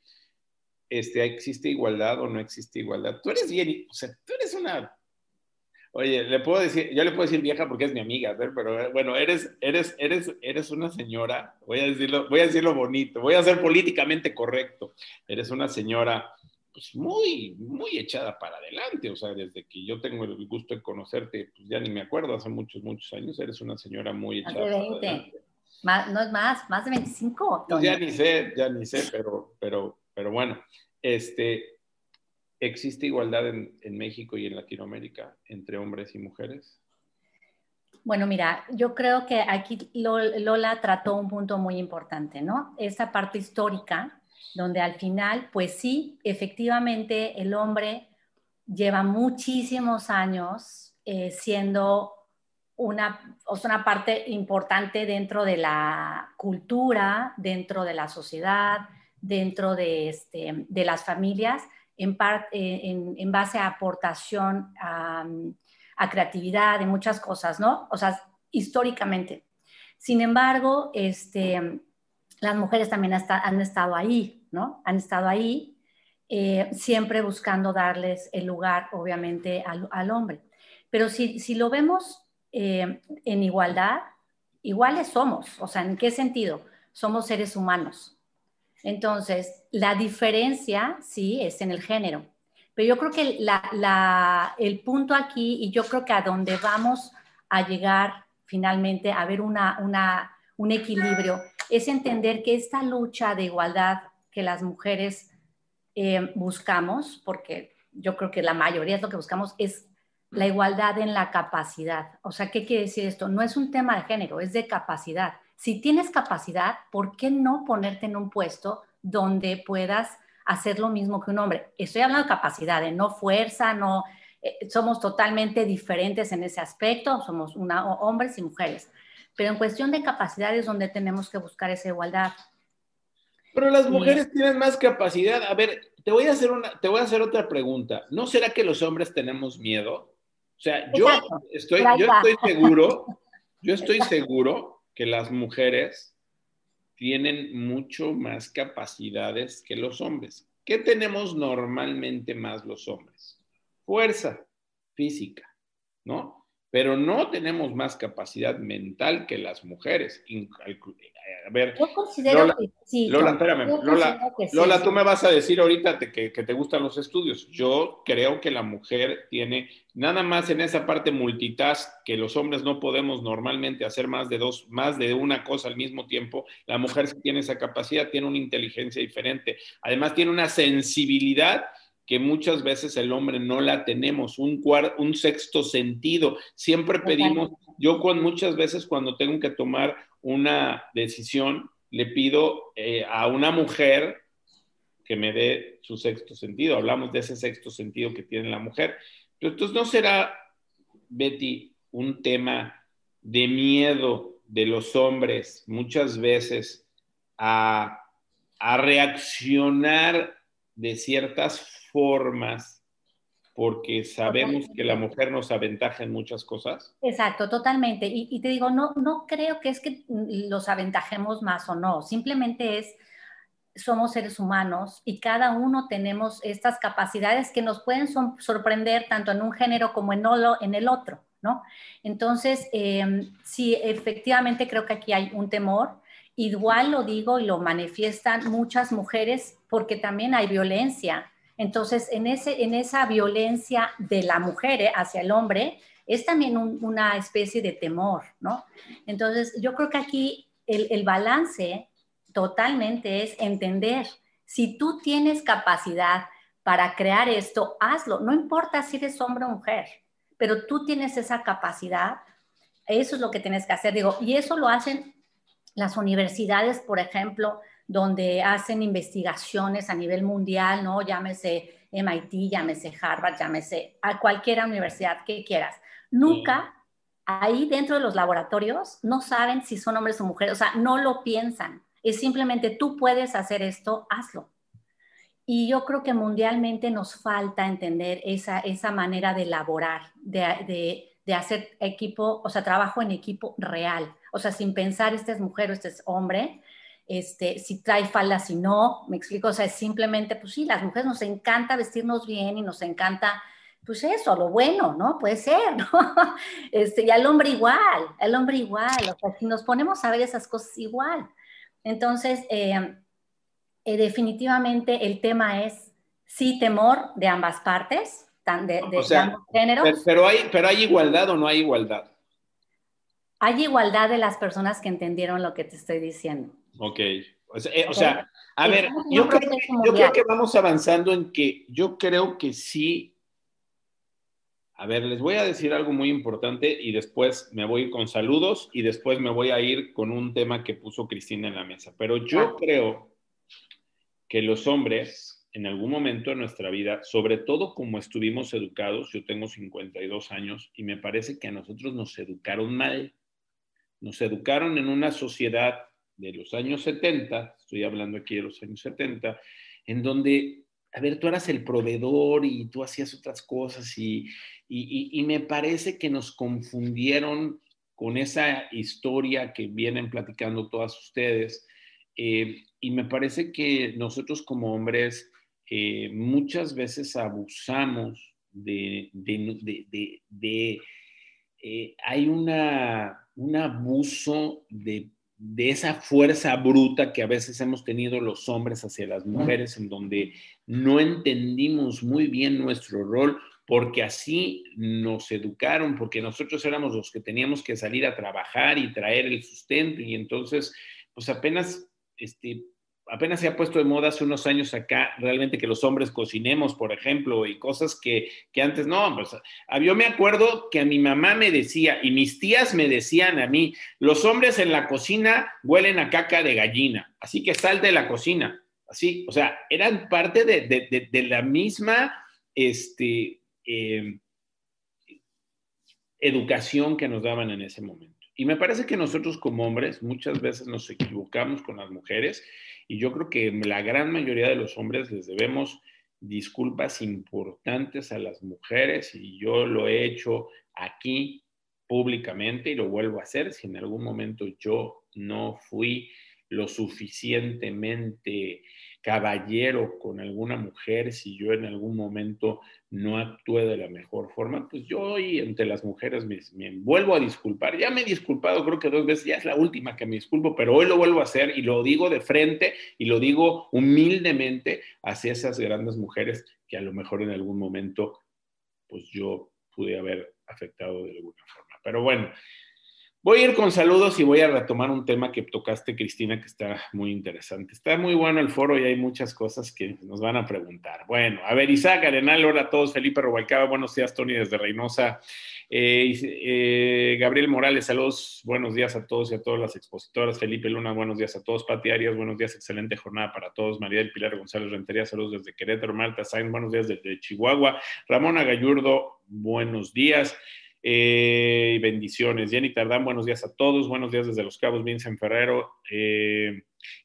este, ¿existe igualdad o no existe igualdad? Tú eres bien, o sea, tú eres una Oye, le puedo decir, yo le puedo decir vieja porque es mi amiga, pero eh, bueno, eres, eres, eres, eres una señora, voy a decirlo, voy a decirlo bonito, voy a ser políticamente correcto. Eres una señora, pues muy, muy echada para adelante, o sea, desde que yo tengo el gusto de conocerte, pues ya ni me acuerdo, hace muchos, muchos años, eres una señora muy echada para adelante. Más, no es más, más de 25. Pues ya ni sé, ya ni sé, pero, pero, pero bueno, este, ¿existe igualdad en, México y en Latinoamérica entre hombres y mujeres? Bueno, mira, yo creo que aquí Lola trató un punto muy importante, ¿no? Esa parte histórica, donde al final, pues sí, efectivamente el hombre lleva muchísimos años eh, siendo una, o sea, una parte importante dentro de la cultura, dentro de la sociedad, dentro de, este, de las familias, en, parte, en, en, base a aportación a, a creatividad, de muchas cosas, ¿no? O sea, históricamente. Sin embargo, este, las mujeres también han estado ahí, ¿no? Han estado ahí, eh, siempre buscando darles el lugar, obviamente, al, hombre. Pero si, si lo vemos eh, en igualdad, iguales somos. O sea, ¿en qué sentido? Somos seres humanos. Entonces, la diferencia, sí, es en el género. Pero yo creo que el punto aquí, y yo creo que a donde vamos a llegar finalmente a ver una, un equilibrio, es entender que esta lucha de igualdad que las mujeres eh, buscamos, porque yo creo que la mayoría es lo que buscamos, es la igualdad en la capacidad. O sea, ¿qué quiere decir esto? No es un tema de género, es de capacidad. Si tienes capacidad, ¿por qué no ponerte en un puesto donde puedas hacer lo mismo que un hombre. Estoy hablando de capacidad, no fuerza, no, eh, somos totalmente diferentes en ese aspecto, somos una, hombres y mujeres. Pero en cuestión de capacidad es donde tenemos que buscar esa igualdad. Pero las mujeres tienen más capacidad. A ver, te voy a hacer una, te voy a hacer otra pregunta. ¿No será que los hombres tenemos miedo? O sea, yo estoy, yo estoy seguro, yo estoy seguro que las mujeres tienen mucho más capacidades que los hombres. ¿Qué tenemos normalmente más los hombres? Fuerza física, ¿no? Pero no tenemos más capacidad mental que las mujeres a ver. Yo considero Lola, que sí. Lola, espérame. Lola, Lola, tú me vas a decir ahorita que, te gustan los estudios. Yo creo que la mujer tiene nada más en esa parte multitask que los hombres no podemos normalmente hacer más de dos, más de una cosa al mismo tiempo. La mujer tiene esa capacidad, tiene una inteligencia diferente. Además, tiene una sensibilidad que muchas veces el hombre no la tenemos, un, un sexto sentido. Siempre pedimos, yo con muchas veces cuando tengo que tomar una decisión, le pido eh, a una mujer que me dé su sexto sentido. Hablamos de ese sexto sentido que tiene la mujer. Pero entonces, ¿no será, Betty, un tema de miedo de los hombres muchas veces a, a reaccionar de ciertas formas porque sabemos que la mujer nos aventaja en muchas cosas. Exacto, totalmente. Y, te digo, no, no creo que es que los aventajemos más o no, simplemente es, somos seres humanos y cada uno tenemos estas capacidades que nos pueden sorprender tanto en un género como en, en el otro, ¿no? Entonces, em, sí, efectivamente creo que aquí hay un temor. Igual lo digo y lo manifiestan muchas mujeres porque también hay violencia entonces, en, ese, en esa violencia de la mujer eh, hacia el hombre, es también una especie de temor, ¿no? Entonces, yo creo que aquí el, el balance totalmente es entender, si tú tienes capacidad para crear esto, hazlo, no importa si eres hombre o mujer, pero tú tienes esa capacidad, eso es lo que tienes que hacer, digo, y eso lo hacen las universidades, por ejemplo, donde hacen investigaciones a nivel mundial, ¿no? Llámese MIT, llámese Harvard, llámese a cualquier universidad que quieras. Nunca ahí dentro de los laboratorios no saben si son hombres o mujeres, o sea, no lo piensan. Es simplemente tú puedes hacer esto, hazlo. Y yo creo que mundialmente nos falta entender esa, esa manera de elaborar, de, de, de hacer equipo, o sea, trabajo en equipo real. O sea, sin pensar este es mujer o este es hombre, este, si trae falda, si no, me explico, o sea, es simplemente, pues sí, las mujeres nos encanta vestirnos bien y nos encanta, pues eso, lo bueno, ¿no? Puede ser, ¿no? Este, y al hombre igual, al hombre igual, o sea, si nos ponemos a ver esas cosas igual. Entonces, eh, eh, definitivamente el tema es sí temor de ambas partes, de, de, ambos géneros. Pero, hay, pero hay igualdad o no hay igualdad. hay igualdad de las personas que entendieron lo que te estoy diciendo. Ok. O sea, eh, a ver, yo creo, que, vamos avanzando en que yo creo que sí. A ver, les voy a decir algo muy importante y después me voy con saludos y después me voy a ir con un tema que puso Cristina en la mesa. Pero yo creo que los hombres en algún momento de nuestra vida, sobre todo como estuvimos educados, yo tengo 52 años y me parece que a nosotros nos educaron mal nos educaron en una sociedad de los años 70, estoy hablando aquí de los años 70, en donde, a ver, tú eras el proveedor y tú hacías otras cosas y, me parece que nos confundieron con esa historia que vienen platicando todas ustedes. Eh, y me parece que nosotros como hombres eh, muchas veces abusamos de, de, eh, hay una, un abuso de, esa fuerza bruta que a veces hemos tenido los hombres hacia las mujeres, en donde no entendimos muy bien nuestro rol, porque así nos educaron, porque nosotros éramos los que teníamos que salir a trabajar y traer el sustento, y entonces, pues apenas este, apenas se ha puesto de moda hace unos años acá, realmente que los hombres cocinemos, por ejemplo, y cosas que, antes no. Ah, yo me acuerdo que a mi mamá me decía, y mis tías me decían a mí, los hombres en la cocina huelen a caca de gallina, así que sal de la cocina. Así, o sea, eran parte de, la misma este, em, educación que nos daban en ese momento. Y me parece que nosotros como hombres muchas veces nos equivocamos con las mujeres y yo creo que la gran mayoría de los hombres les debemos disculpas importantes a las mujeres y yo lo he hecho aquí públicamente y lo vuelvo a hacer. Si en algún momento yo no fui lo suficientemente caballero con alguna mujer, si yo en algún momento no actué de la mejor forma, pues yo hoy entre las mujeres me, vuelvo a disculpar. Ya me he disculpado, creo que dos veces, ya es la última que me disculpo, pero hoy lo vuelvo a hacer y lo digo de frente y lo digo humildemente hacia esas grandes mujeres que a lo mejor en algún momento, pues yo pude haber afectado de alguna forma. Pero bueno, Voy a ir con saludos y voy a retomar un tema que tocaste, Cristina, que está muy interesante. Está muy bueno el foro y hay muchas cosas que nos van a preguntar. Bueno, a ver, Isaac Arenal, hola a todos. Felipe Robalcaba, buenos días, Tony, desde Reynosa. Eh, eh, Gabriel Morales, saludos, buenos días a todos y a todas las expositoras. Felipe Luna, buenos días a todos. Pati Arias, buenos días, excelente jornada para todos. María del Pilar González Rentería, saludos desde Querétaro. Marta Sainz, buenos días desde Chihuahua. Ramón Agayurdo, buenos días. Eh, bendiciones. Jenny Tardán, buenos días a todos. Buenos días desde Los Cabos, Vincent Ferrero. Eh,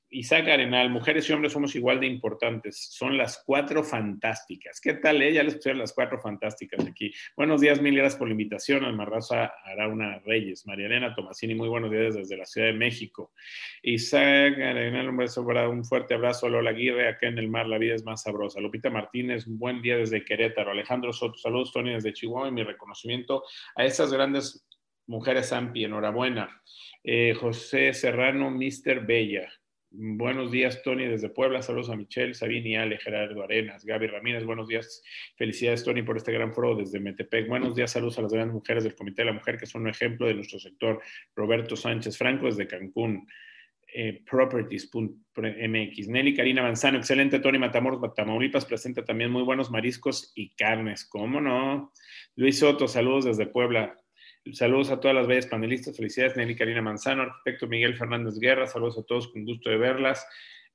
Isaac Arenal, mujeres y hombres somos igual de importantes. Son las cuatro fantásticas. ¿Qué tal? Eh? Ya les pusieron las cuatro fantásticas aquí. Buenos días, mil gracias por la invitación. Almarraza Arauna Reyes, María Elena Tomasini, muy buenos días desde la Ciudad de México. Isaac Arenal, un beso, un fuerte abrazo. Lola Aguirre, acá en el mar la vida es más sabrosa. Lupita Martínez, un buen día desde Querétaro. Alejandro Soto, saludos, Tony, desde Chihuahua y mi reconocimiento a esas grandes mujeres AMPI. Enhorabuena. Eh, José Serrano, Mister Bella. Buenos días, Tony, desde Puebla. Saludos a Michelle, Sabini, Ale, Gerardo Arenas, Gaby Ramírez. Buenos días. Felicidades, Tony, por este gran foro desde Metepec. Buenos días, saludos a las grandes mujeres del Comité de la Mujer, que son un ejemplo de nuestro sector. Roberto Sánchez Franco, desde Cancún. Eh, properties.mx. Nelly Karina Manzano, excelente. Tony Matamoros, Tamaulipas, presenta también muy buenos mariscos y carnes. ¿Cómo no? Luis Soto, saludos desde Puebla. Saludos a todas las bellas panelistas. Felicidades, Nelly Karina Manzano, arquitecto Miguel Fernández Guerra. Saludos a todos, con gusto de verlas.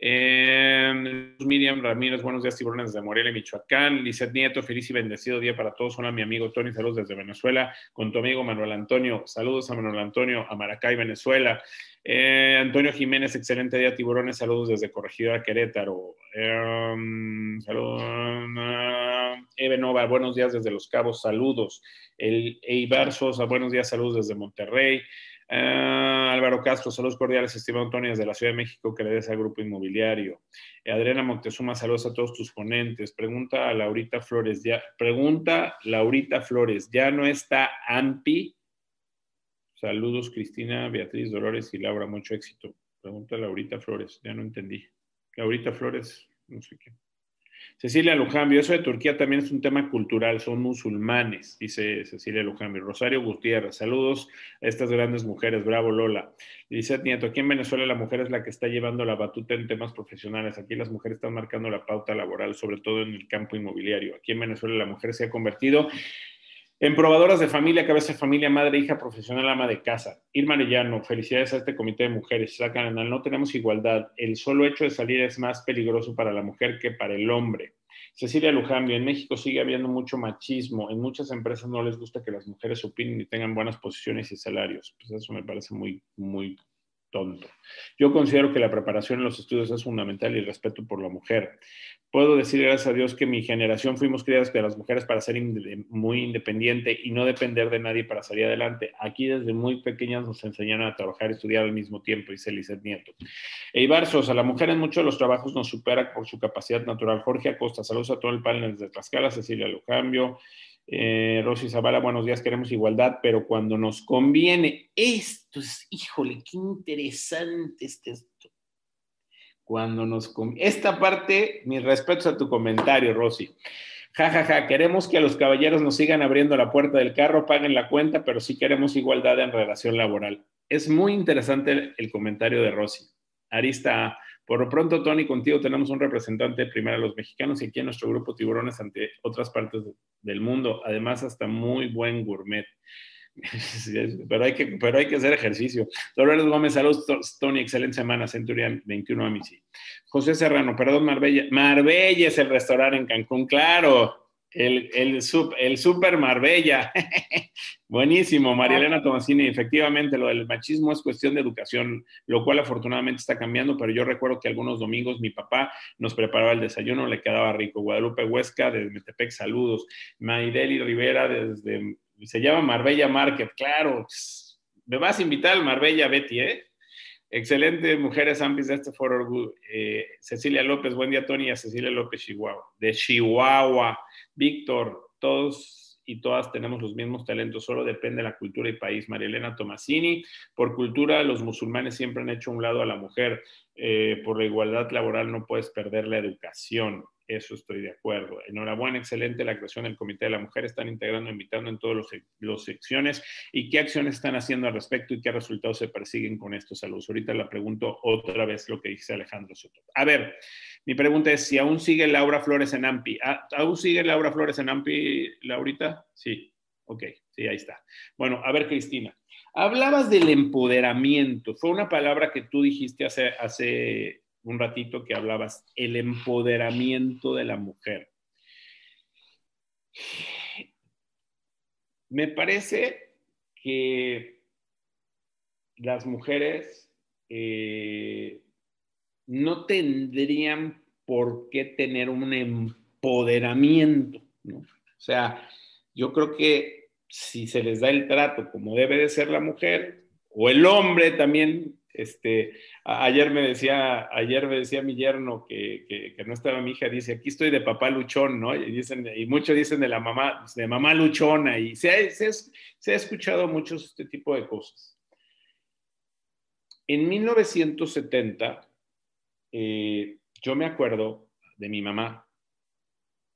Eh, Miriam Ramírez, buenos días, tiburones de Morelia, Michoacán. Lizeth Nieto, feliz y bendecido día para todos. Hola, mi amigo Tony, saludos desde Venezuela. Con tu amigo Manuel Antonio, saludos a Manuel Antonio, a Maracay, Venezuela. Eh, Antonio Jiménez, excelente día, tiburones, saludos desde Corregidora Querétaro. Eh, saludos. Buenos días desde Los Cabos, saludos. El Eibar Sosa, buenos días, saludos desde Monterrey. Ah, Álvaro Castro, saludos cordiales, estimado Antonio, desde la Ciudad de México, que le des al grupo inmobiliario. Adriana Montezuma, saludos a todos tus ponentes. Pregunta a Laurita Flores, ya, pregunta Laurita Flores, ¿ya no está AMPI? Saludos, Cristina, Beatriz, Dolores y Laura, mucho éxito. Pregunta Laurita Flores, ya no entendí. Laurita Flores, no sé qué. Cecilia Lujambio, eso de Turquía también es un tema cultural, son musulmanes, dice Cecilia Lujambio. Rosario Gutiérrez, saludos a estas grandes mujeres, bravo Lola. Dice Nieto, aquí en Venezuela la mujer es la que está llevando la batuta en temas profesionales, aquí las mujeres están marcando la pauta laboral, sobre todo en el campo inmobiliario. Aquí en Venezuela la mujer se ha convertido en probadoras de familia, cabeza de familia, madre, hija, profesional, ama de casa. Irma Arellano, felicidades a este comité de mujeres. Sacan, no tenemos igualdad. El solo hecho de salir es más peligroso para la mujer que para el hombre. Cecilia Lujambio, en México sigue habiendo mucho machismo. En muchas empresas no les gusta que las mujeres opinen y tengan buenas posiciones y salarios. Pues eso me parece muy, muy tonto. Yo considero que la preparación en los estudios es fundamental y el respeto por la mujer. Puedo decir gracias a Dios que mi generación fuimos criadas de las mujeres para ser muy independiente y no depender de nadie para salir adelante. Aquí desde muy pequeñas nos enseñaron a trabajar y estudiar al mismo tiempo, dice Lizeth Nieto. Eibar Sosa, la mujer en muchos de los trabajos nos supera por su capacidad natural. Jorge Acosta, saludos a todo el panel desde Tlaxcala, Cecilia Lujambio, eh, Rosy Zavala, buenos días, queremos igualdad, pero cuando nos conviene, esto es, híjole, qué interesante este esto. Cuando nos conviene. Esta parte, mis respetos a tu comentario, Rosy. Ja, ja, ja, queremos que los caballeros nos sigan abriendo la puerta del carro, paguen la cuenta, pero sí queremos igualdad en relación laboral. Es muy interesante el, el comentario de Rosy. Arista por lo pronto, Tony, contigo tenemos un representante primero a los mexicanos y aquí en nuestro grupo Tiburones ante otras partes del mundo. Además, hasta muy buen gourmet. pero, hay que, pero hay que hacer ejercicio. Dolores Gómez, saludos, Tony, excelente semana, Centurion 21 a sí. José Serrano, perdón, Marbella. Marbella es el restaurante en Cancún, claro. El, el, Super Marbella. Buenísimo, María Elena Tomasini. Efectivamente, lo del machismo es cuestión de educación, lo cual afortunadamente está cambiando, pero yo recuerdo que algunos domingos mi papá nos preparaba el desayuno, le quedaba rico. Guadalupe Huesca, desde Metepec, saludos. Maideli Rivera, desde. Se llama Marbella Market, claro. Me vas a invitar al Marbella, Betty, ¿eh? Excelente, mujeres ampis de este foro. Eh, Cecilia López, buen día, Tony, a Cecilia López, Chihuahua. De Chihuahua. Víctor, todos y todas tenemos los mismos talentos, solo depende de la cultura y país. María Elena Tomasini, por cultura, los musulmanes siempre han hecho un lado a la mujer. Eh, por la igualdad laboral no puedes perder la educación. Eso estoy de acuerdo. Enhorabuena, excelente la creación del Comité de la Mujer. Están integrando, invitando en todas las secciones. ¿Y qué acciones están haciendo al respecto y qué resultados se persiguen con estos saludos? Ahorita la pregunto otra vez lo que dice Alejandro Soto. A ver, mi pregunta es si aún sigue Laura Flores en AMPI. ¿Ah, ¿Aún sigue Laura Flores en AMPI, Laurita? Sí, ok, sí, ahí está. Bueno, a ver, Cristina. Hablabas del empoderamiento. Fue una palabra que tú dijiste hace, hace un ratito que hablabas, el empoderamiento de la mujer. Me parece que las mujeres eh, no tendrían por qué tener un empoderamiento, ¿no? O sea, yo creo que si se les da el trato como debe de ser la mujer, o el hombre también este, ayer me decía, ayer me decía mi yerno que, que, no estaba mi hija, dice, aquí estoy de papá luchón, ¿no? Y, dicen, y muchos dicen de la mamá, de mamá luchona, y se ha, se, ha escuchado mucho este tipo de cosas. En 1970, eh, yo me acuerdo de mi mamá,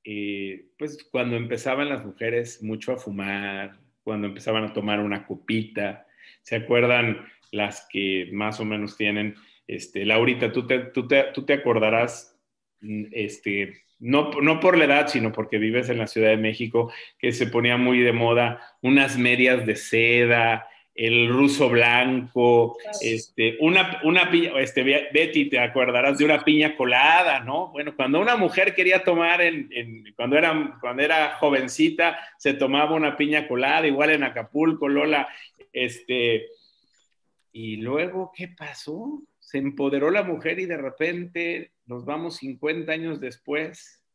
eh, pues cuando empezaban las mujeres mucho a fumar, cuando empezaban a tomar una copita, ¿se acuerdan? Las que más o menos tienen, este, Laurita, tú te, tú te, tú te acordarás, mm, este, no, no, por la edad, sino porque vives en la Ciudad de México, que se ponía muy de moda unas medias de seda, el ruso blanco, este, una, una piña, este, Betty, te acordarás de una piña colada, ¿no? Bueno, cuando una mujer quería tomar, en, cuando, era, cuando era jovencita, se tomaba una piña colada, igual en Acapulco, Lola, este, y luego, ¿qué pasó? Se empoderó la mujer y de repente nos vamos 50 años después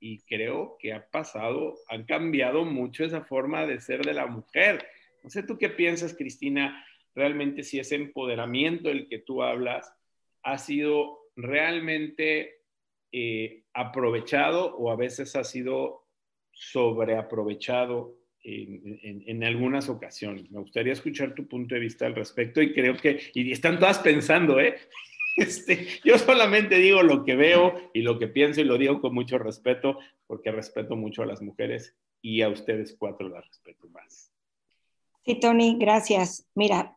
y creo que ha pasado, han cambiado mucho esa forma de ser de la mujer. No sé tú qué piensas, Cristina, realmente si ese empoderamiento del que tú hablas ha sido realmente eh, aprovechado o a veces ha sido sobreaprovechado en, algunas ocasiones. Me gustaría escuchar tu punto de vista al respecto y creo que, y están todas pensando, ¿eh? Este, yo solamente digo lo que veo y lo que pienso y lo digo con mucho respeto, porque respeto mucho a las mujeres y a ustedes cuatro las respeto más. Sí, Tony, gracias. Mira,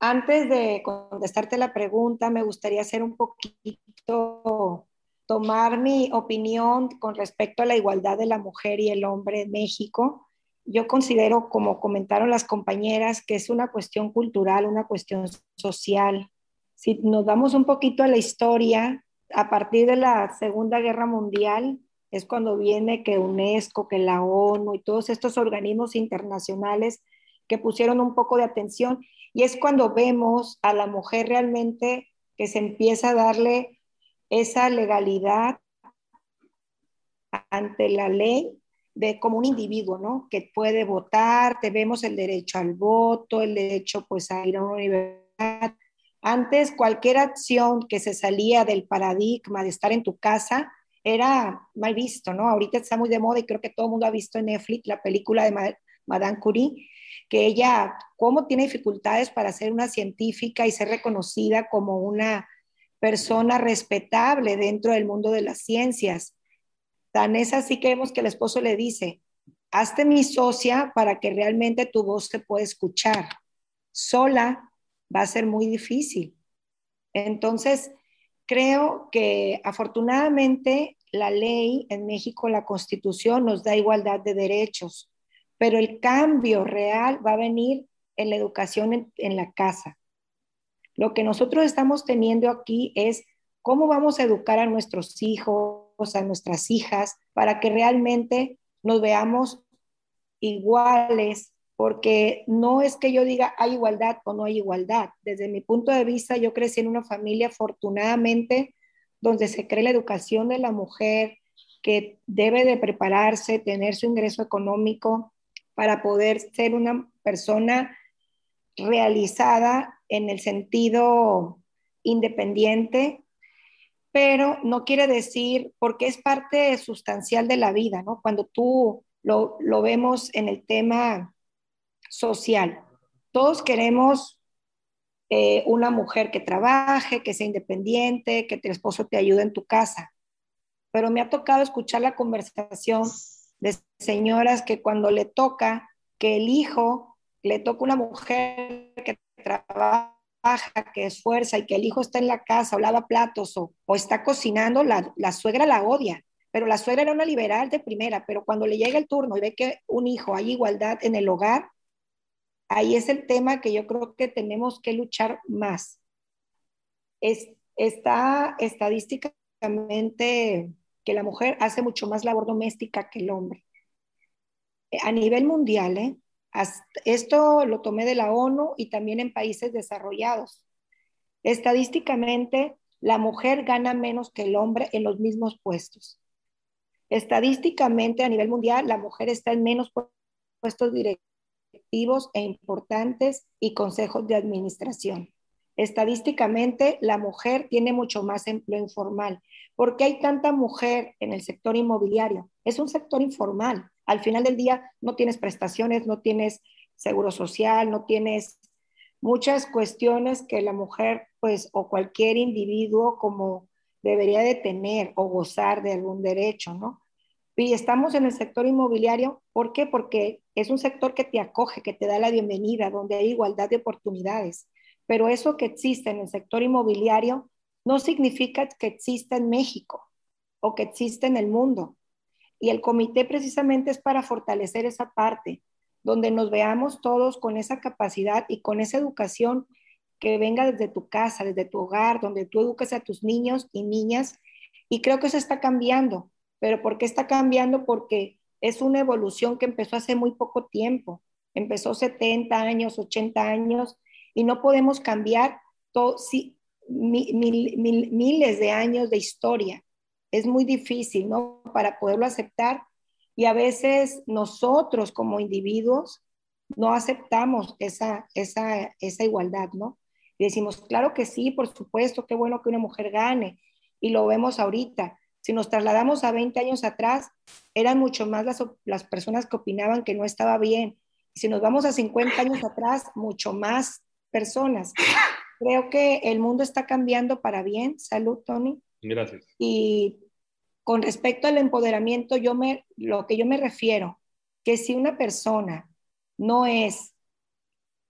antes de contestarte la pregunta, me gustaría hacer un poquito, tomar mi opinión con respecto a la igualdad de la mujer y el hombre en México. Yo considero, como comentaron las compañeras, que es una cuestión cultural, una cuestión social. Si nos damos un poquito a la historia, a partir de la Segunda Guerra Mundial es cuando viene que UNESCO, que la ONU y todos estos organismos internacionales que pusieron un poco de atención. Y es cuando vemos a la mujer realmente que se empieza a darle esa legalidad ante la ley de como un individuo, ¿no? Que puede votar, tenemos el derecho al voto, el derecho pues a ir a una universidad, antes, cualquier acción que se salía del paradigma de estar en tu casa era mal visto, ¿no? Ahorita está muy de moda y creo que todo el mundo ha visto en Netflix la película de Madame Curie, que ella, cómo tiene dificultades para ser una científica y ser reconocida como una persona respetable dentro del mundo de las ciencias. Tan es así que vemos que el esposo le dice, hazte mi socia para que realmente tu voz se pueda escuchar. Sola va a ser muy difícil. Entonces, creo que afortunadamente la ley en México, la constitución nos da igualdad de derechos, pero el cambio real va a venir en la educación en, la casa. Lo que nosotros estamos teniendo aquí es cómo vamos a educar a nuestros hijos, a nuestras hijas, para que realmente nos veamos iguales porque no es que yo diga hay igualdad o no hay igualdad. Desde mi punto de vista, yo crecí en una familia afortunadamente donde se cree la educación de la mujer que debe de prepararse, tener su ingreso económico para poder ser una persona realizada en el sentido independiente, pero no quiere decir, porque es parte sustancial de la vida, ¿no? Cuando tú lo, lo vemos en el tema social. Todos queremos eh, una mujer que trabaje, que sea independiente, que tu esposo te ayude en tu casa. Pero me ha tocado escuchar la conversación de señoras que cuando le toca que el hijo le toca una mujer que trabaja, que esfuerza y que el hijo está en la casa o lava platos o, está cocinando, la, la suegra la odia pero la suegra era una liberal de primera, pero cuando le llega el turno y ve que un hijo hay igualdad en el hogar, ahí es el tema que yo creo que tenemos que luchar más. Es, está estadísticamente que la mujer hace mucho más labor doméstica que el hombre. A nivel mundial, ¿eh? Esto lo tomé de la ONU y también en países desarrollados. Estadísticamente, la mujer gana menos que el hombre en los mismos puestos. Estadísticamente, a nivel mundial, la mujer está en menos puestos directivos e importantes y consejos de administración. Estadísticamente, la mujer tiene mucho más empleo informal. ¿Por qué hay tanta mujer en el sector inmobiliario? Es un sector informal. Al final del día no tienes prestaciones, no tienes seguro social, no tienes muchas cuestiones que la mujer, pues, o cualquier individuo como debería de tener o gozar de algún derecho, ¿no? Y estamos en el sector inmobiliario, ¿por qué? Porque es un sector que te acoge, que te da la bienvenida, donde hay igualdad de oportunidades. Pero eso que existe en el sector inmobiliario no significa que exista en México o que exista en el mundo. Y el comité precisamente es para fortalecer esa parte, donde nos veamos todos con esa capacidad y con esa educación que venga desde tu casa, desde tu hogar, donde tú eduques a tus niños y niñas. Y creo que eso está cambiando. Pero ¿por qué está cambiando? Porque es una evolución que empezó hace muy poco tiempo. Empezó 70 años, 80 años, y no podemos cambiar miles de años de historia. Es muy difícil, ¿no? Para poderlo aceptar. Y a veces nosotros como individuos no aceptamos esa, esa, esa igualdad, ¿no? Decimos, claro que sí, por supuesto, qué bueno que una mujer gane. Y lo vemos ahorita si nos trasladamos a 20 años atrás, eran mucho más las, las personas que opinaban que no estaba bien. Y si nos vamos a 50 años atrás, mucho más personas. Creo que el mundo está cambiando para bien. Salud, Tony. Gracias. Y con respecto al empoderamiento, yo me, lo que yo me refiero, que si una persona no es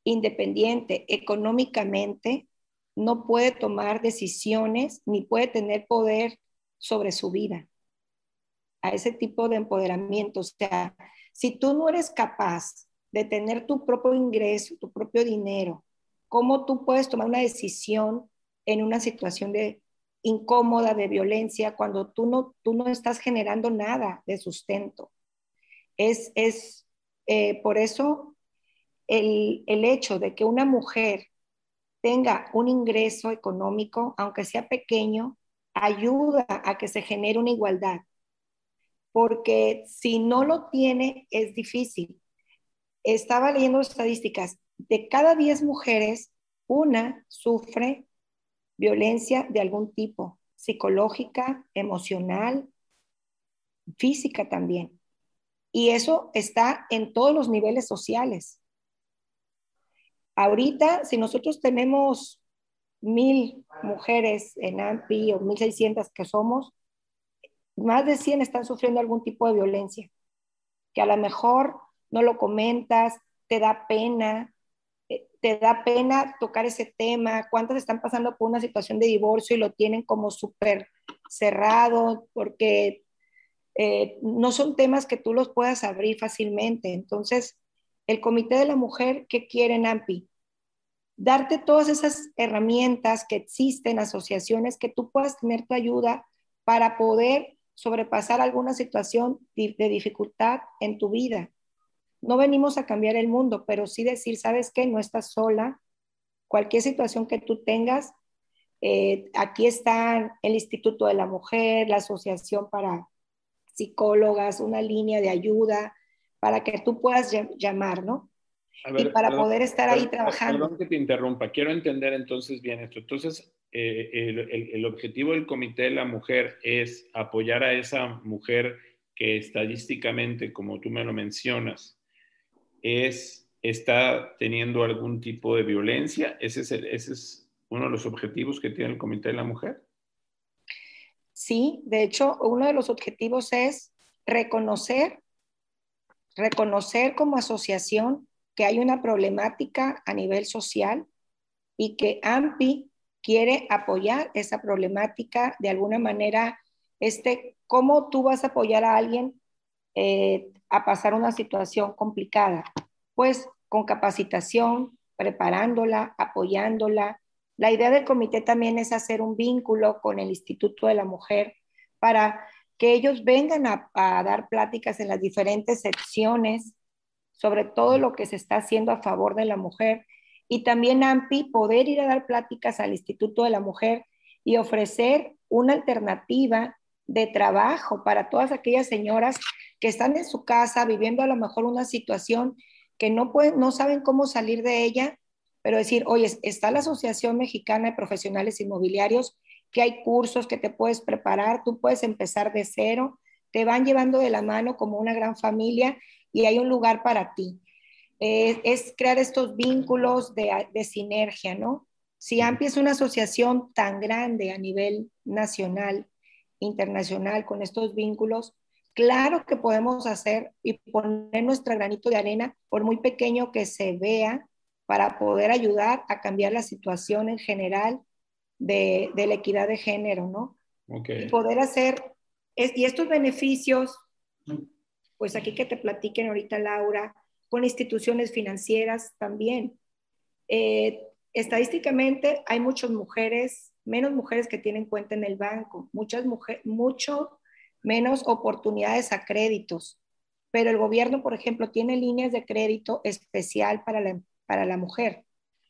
independiente económicamente, no puede tomar decisiones ni puede tener poder sobre su vida. A ese tipo de empoderamiento. O sea, si tú no eres capaz de tener tu propio ingreso, tu propio dinero, ¿cómo tú puedes tomar una decisión en una situación de incómoda, de violencia, cuando tú no, tú no estás generando nada de sustento? Es, es eh, por eso el, el hecho de que una mujer tenga un ingreso económico, aunque sea pequeño, ayuda a que se genere una igualdad. Porque si no lo tiene, es difícil. Estaba leyendo estadísticas. De cada 10 mujeres, una sufre violencia de algún tipo, psicológica, emocional, física también. Y eso está en todos los niveles sociales. Ahorita, si nosotros tenemos mil mujeres en AMPI o mil seiscientas que somos, más de 100 están sufriendo algún tipo de violencia, que a lo mejor no lo comentas, te da pena, te da pena tocar ese tema, cuántas están pasando por una situación de divorcio y lo tienen como súper cerrado, porque eh, no son temas que tú los puedas abrir fácilmente. Entonces, el Comité de la Mujer, ¿qué quiere AMPI? Darte todas esas herramientas que existen, asociaciones, que tú puedas tener tu ayuda para poder sobrepasar alguna situación de dificultad en tu vida. No venimos a cambiar el mundo, pero sí decir, ¿sabes qué? No estás sola. Cualquier situación que tú tengas, eh, aquí está el Instituto de la Mujer, la Asociación para Psicólogas, una línea de ayuda, para que tú puedas llamar, ¿no? y para poder estar ahí trabajando. Perdón que te interrumpa, quiero entender entonces bien esto. Entonces, eh, el, el, objetivo del Comité de la Mujer es apoyar a esa mujer que estadísticamente, como tú me lo mencionas, es, está teniendo algún tipo de violencia. ¿Ese es, ese es uno de los objetivos que tiene el Comité de la Mujer? Sí, de hecho, uno de los objetivos es reconocer reconocer como asociación que hay una problemática a nivel social y que AMPI quiere apoyar esa problemática de alguna manera. Este, ¿Cómo tú vas a apoyar a alguien eh, a pasar una situación complicada? Pues con capacitación, preparándola, apoyándola. La idea del comité también es hacer un vínculo con el Instituto de la Mujer para que ellos vengan a, dar pláticas en las diferentes secciones sobre todo lo que se está haciendo a favor de la mujer y también AMPI poder ir a dar pláticas al Instituto de la Mujer y ofrecer una alternativa de trabajo para todas aquellas señoras que están en su casa viviendo a lo mejor una situación que no pueden, no saben cómo salir de ella, pero decir, oye, está la Asociación Mexicana de Profesionales Inmobiliarios que hay cursos que te puedes preparar, tú puedes empezar de cero, te van llevando de la mano como una gran familia y hay un lugar para ti. es crear estos vínculos de, de, sinergia, ¿no? Si AMPI es una asociación tan grande a nivel nacional, internacional, con estos vínculos, claro que podemos hacer y poner nuestro granito de arena, por muy pequeño que se vea, para poder ayudar a cambiar la situación en general de, de la equidad de género, ¿no? Okay. Y poder hacer, es, y estos beneficios, pues aquí que te platiquen ahorita Laura, con instituciones financieras también. Eh, estadísticamente hay muchas mujeres, menos mujeres que tienen cuenta en el banco, muchas mujeres, mucho menos oportunidades a créditos, pero el gobierno, por ejemplo, tiene líneas de crédito especial para la, para la mujer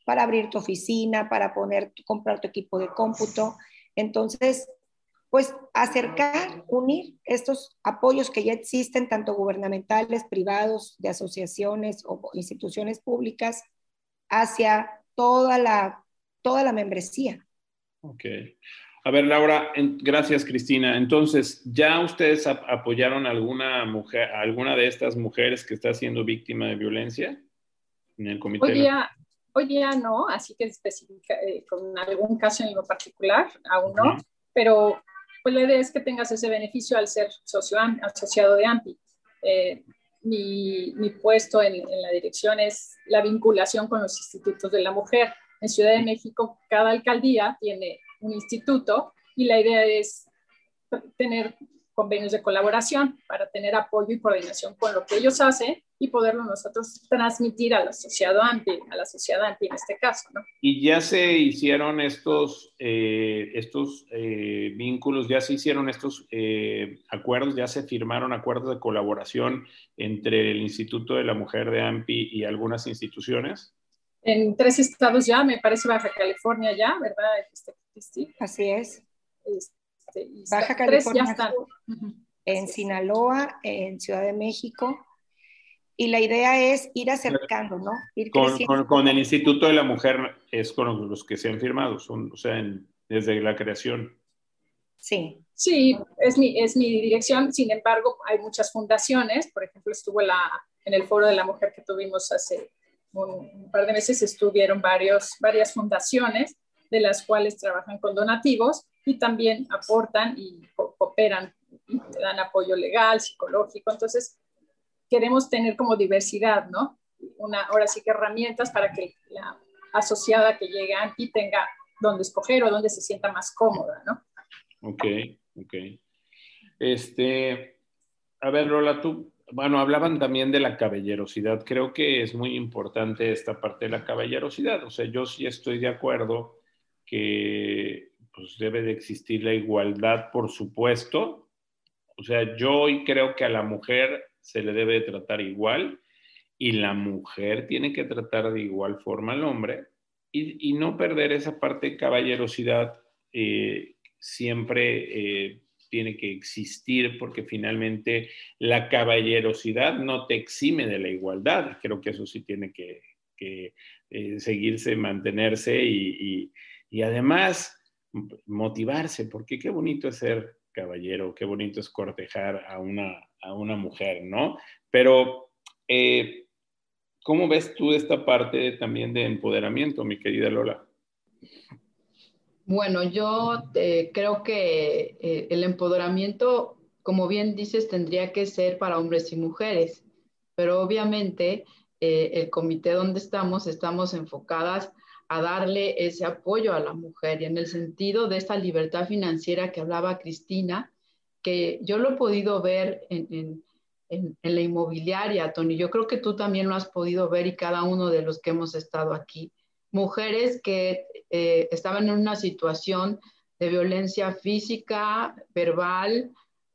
para abrir tu oficina, para poner, comprar tu equipo de cómputo. Entonces, pues acercar, unir estos apoyos que ya existen, tanto gubernamentales, privados, de asociaciones o instituciones públicas, hacia toda la, toda la membresía. Ok. A ver, Laura, gracias, Cristina. Entonces, ¿ya ustedes apoyaron a alguna mujer, a alguna de estas mujeres que está siendo víctima de violencia en el comité? Hoy día, Hoy día no, así que específica, eh, con algún caso en lo particular, aún no, pero pues la idea es que tengas ese beneficio al ser socio, asociado de AMPI. Eh, mi, mi, puesto en, en, la dirección es la vinculación con los institutos de la mujer. En Ciudad de México, cada alcaldía tiene un instituto y la idea es tener convenios de colaboración para tener apoyo y coordinación con lo que ellos hacen y poderlo nosotros transmitir a la sociedad AMPI, a la sociedad AMPI en este caso. ¿no? Y ya se hicieron estos, eh, estos eh, vínculos, ya se hicieron estos eh, acuerdos, ya se firmaron acuerdos de colaboración entre el Instituto de la Mujer de AMPI y algunas instituciones. En tres estados ya, me parece Baja California ya, ¿verdad? Este, Así es. Este, Baja California en Sinaloa, en Ciudad de México. Y la idea es ir acercando, ¿no? Ir con, con, el Instituto de la Mujer es con los que se han firmado, son, o sea, desde la creación. Sí. Sí, es mi, es mi dirección. Sin embargo, hay muchas fundaciones. Por ejemplo, estuvo la, en el Foro de la Mujer que tuvimos hace un, un par de meses, estuvieron varios, varias fundaciones de las cuales trabajan con donativos y también aportan y cooperan y dan apoyo legal, psicológico. Entonces, queremos tener como diversidad, ¿no? Una, ahora sí que herramientas para que la asociada que llegue aquí tenga donde escoger o donde se sienta más cómoda, ¿no? Ok, ok. Este, a ver, Lola, tú, bueno, hablaban también de la caballerosidad. Creo que es muy importante esta parte de la caballerosidad. O sea, yo sí estoy de acuerdo que pues debe de existir la igualdad, por supuesto. O sea, yo hoy creo que a la mujer se le debe de tratar igual y la mujer tiene que tratar de igual forma al hombre y, no perder esa parte de caballerosidad eh, siempre eh, tiene que existir porque finalmente la caballerosidad no te exime de la igualdad. Creo que eso sí tiene que, eh, seguirse, mantenerse y, y además motivarse, porque qué bonito es ser caballero, qué bonito es cortejar a una, a una mujer, ¿no? Pero, eh, ¿cómo ves tú esta parte también de empoderamiento, mi querida Lola? Bueno, yo eh, creo que eh, el empoderamiento, como bien dices, tendría que ser para hombres y mujeres, pero obviamente el comité donde estamos, estamos enfocadas a darle ese apoyo a la mujer y en el sentido de esta libertad financiera que hablaba Cristina, que yo lo he podido ver en, la inmobiliaria, Tony, yo creo que tú también lo has podido ver y cada uno de los que hemos estado aquí. Mujeres que eh, estaban en una situación de violencia física, verbal,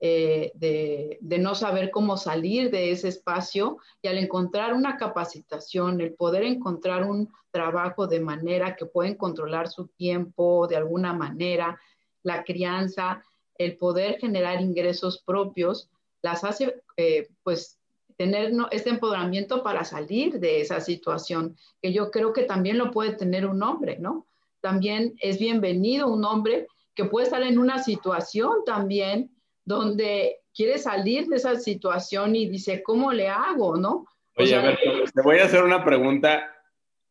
eh, de, no saber cómo salir de ese espacio y al encontrar una capacitación, el poder encontrar un trabajo de manera que pueden controlar su tiempo de alguna manera, la crianza, el poder generar ingresos propios, las hace eh, pues tener este empoderamiento para salir de esa situación, que yo creo que también lo puede tener un hombre, ¿no? También es bienvenido un hombre que puede estar en una situación también donde quiere salir de esa situación y dice, ¿cómo le hago? ¿No? Oye, a ver, te voy a hacer una pregunta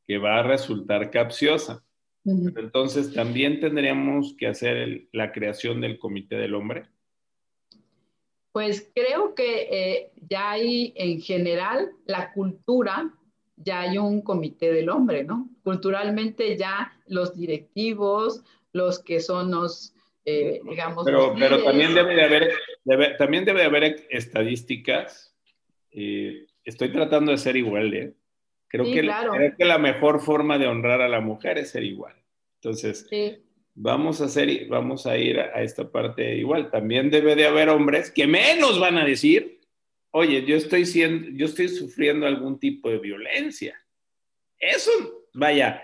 que va a resultar capciosa. Entonces, ¿también tendríamos que hacer la creación del Comité del Hombre? Pues creo que eh, ya hay en general la cultura, ya hay un Comité del Hombre, ¿no? Culturalmente ya los directivos, los que son los eh, digamos. Pero, pero también, debe de haber, también debe de haber estadísticas. Eh, estoy tratando de ser igual, ¿eh? Creo, que, creo que la mejor forma de honrar a la mujer es ser igual. Entonces, vamos, a hacer, vamos a ir a, esta parte igual. También debe de haber hombres que menos van a decir, oye, yo estoy, siendo, yo estoy sufriendo algún tipo de violencia. Eso, vaya,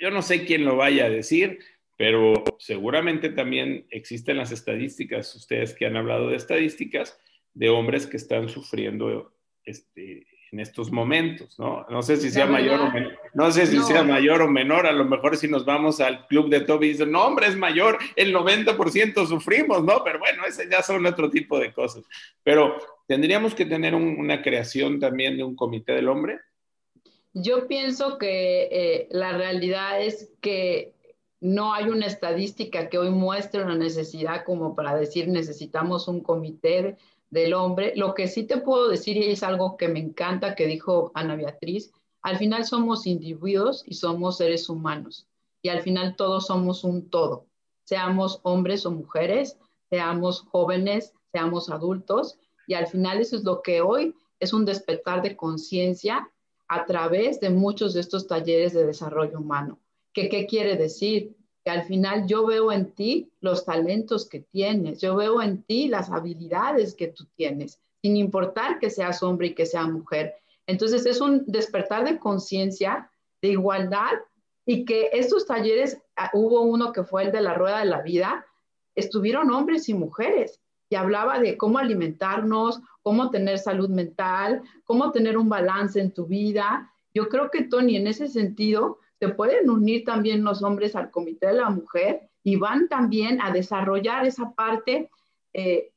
yo no sé quién lo vaya a decir, pero seguramente también existen las estadísticas, ustedes que han hablado de estadísticas, de hombres que están sufriendo este, en estos momentos, ¿no? No sé si sea mayor o menor, no sé si sea mayor o menor, a lo mejor si nos vamos al club de Toby y dicen, no, hombre, es mayor, el 90% sufrimos, ¿no? Pero bueno, ese ya son otro tipo de cosas. Pero tendríamos que tener una creación también de un comité del hombre. Yo pienso que eh, la realidad es que no hay una estadística que hoy muestre una necesidad como para decir necesitamos un comité del hombre. Lo que sí te puedo decir, y es algo que me encanta que dijo Ana Beatriz, al final somos individuos y somos seres humanos. Y al final todos somos un todo, seamos hombres o mujeres, seamos jóvenes, seamos adultos. Y al final eso es lo que hoy es un despertar de conciencia a través de muchos de estos talleres de desarrollo humano. ¿Qué, ¿Qué quiere decir? Que al final yo veo en ti los talentos que tienes, yo veo en ti las habilidades que tú tienes, sin importar que seas hombre y que sea mujer. Entonces es un despertar de conciencia, de igualdad y que estos talleres, ah, hubo uno que fue el de la rueda de la vida, estuvieron hombres y mujeres y hablaba de cómo alimentarnos, cómo tener salud mental, cómo tener un balance en tu vida. Yo creo que, Tony, en ese sentido, se pueden unir también los hombres al Comité de la Mujer y van también a desarrollar esa parte. Eh,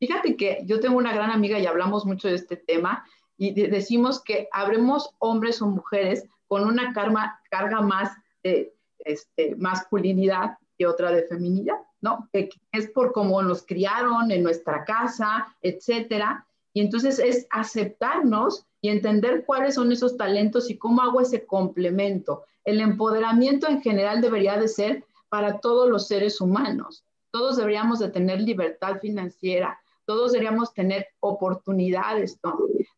fíjate que yo tengo una gran amiga y hablamos mucho de este tema y decimos que habremos hombres o mujeres con una carga, carga más de este, masculinidad y otra de feminidad. ¿no? es por cómo nos criaron en nuestra casa, etcétera. Y entonces es aceptarnos y entender cuáles son esos talentos y cómo hago ese complemento. El empoderamiento en general debería de ser para todos los seres humanos. Todos deberíamos de tener libertad financiera, todos deberíamos tener oportunidades,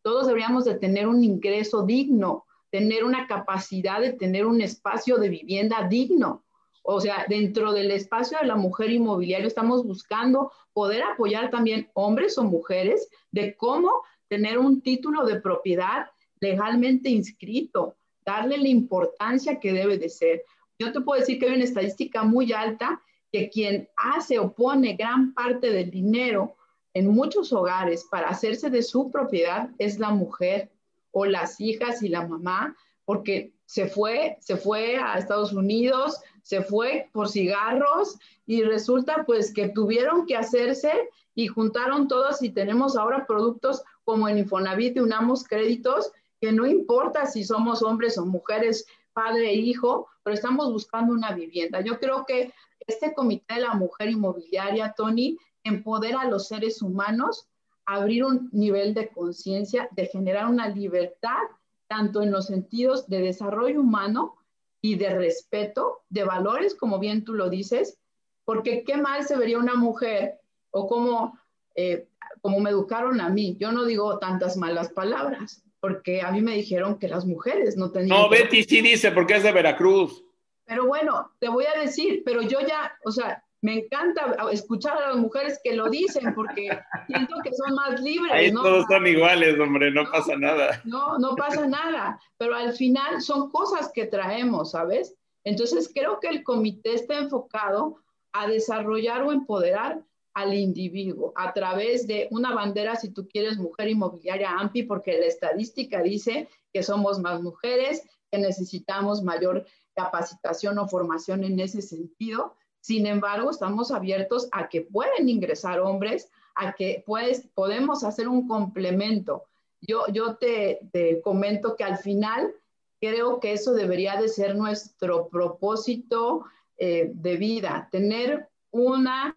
todos deberíamos de tener un ingreso digno, tener una capacidad de tener un espacio de vivienda digno. O sea, dentro del espacio de la mujer inmobiliario estamos buscando poder apoyar también hombres o mujeres de cómo tener un título de propiedad legalmente inscrito, darle la importancia que debe de ser. Yo te puedo decir que hay una estadística muy alta que quien hace o pone gran parte del dinero en muchos hogares para hacerse de su propiedad es la mujer o las hijas y la mamá, porque se fue, se fue a Estados Unidos, se fue por cigarros y resulta pues que tuvieron que hacerse y juntaron todos y tenemos ahora productos como en Infonavit y unamos créditos que no importa si somos hombres o mujeres, padre e hijo, pero estamos buscando una vivienda. Yo creo que este comité de la mujer inmobiliaria, Tony, empodera a los seres humanos, abrir un nivel de conciencia, de generar una libertad, tanto en los sentidos de desarrollo humano y de respeto, de valores, como bien tú lo dices, porque qué mal se vería una mujer o como, eh, como me educaron a mí. Yo no digo tantas malas palabras, porque a mí me dijeron que las mujeres no tenían... No, Betty sí dice, porque es de Veracruz. Pero bueno, te voy a decir, pero yo ya, o sea, me encanta escuchar a las mujeres que lo dicen porque siento que son más libres. Ahí todos son iguales, hombre, no, pasa nada. No, no pasa nada, pero al final son cosas que traemos, ¿sabes? Entonces creo que el comité está enfocado a desarrollar o empoderar al individuo a través de una bandera, si tú quieres, mujer inmobiliaria AMPI, porque la estadística dice que somos más mujeres, que necesitamos mayor capacitación o formación en ese sentido sin embargo, estamos abiertos a que pueden ingresar hombres, a que pues, podemos hacer un complemento. Yo, yo te, comento que al final creo que eso debería de ser nuestro propósito eh, de vida, tener una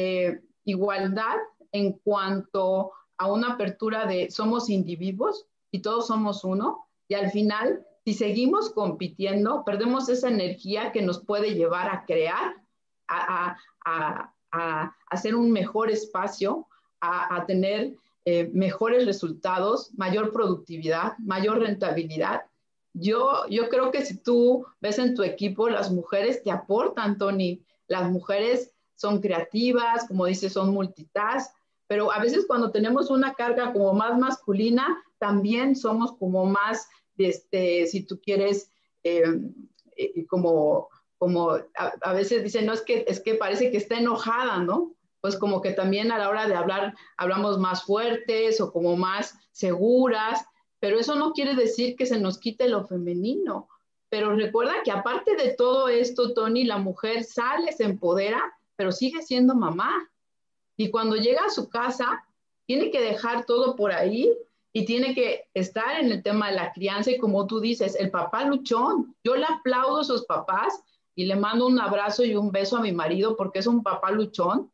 eh, igualdad en cuanto a una apertura de somos individuos y todos somos uno, y al final, si seguimos compitiendo, perdemos esa energía que nos puede llevar a crear a, hacer un mejor espacio, a, tener eh, mejores resultados, mayor productividad, mayor rentabilidad. Yo, yo creo que si tú ves en tu equipo, las mujeres te aportan, Tony. Las mujeres son creativas, como dices, son multitask, pero a veces cuando tenemos una carga como más masculina, también somos como más, este, si tú quieres, eh, eh, como como a, veces dicen, no, es que, es que parece que está enojada, ¿no? Pues como que también a la hora de hablar hablamos más fuertes o como más seguras, pero eso no quiere decir que se nos quite lo femenino. Pero recuerda que aparte de todo esto, Tony, la mujer sale, se empodera, pero sigue siendo mamá. Y cuando llega a su casa, tiene que dejar todo por ahí y tiene que estar en el tema de la crianza y como tú dices, el papá luchón. Yo le aplaudo a sus papás y le mando un abrazo y un beso a mi marido porque es un papá luchón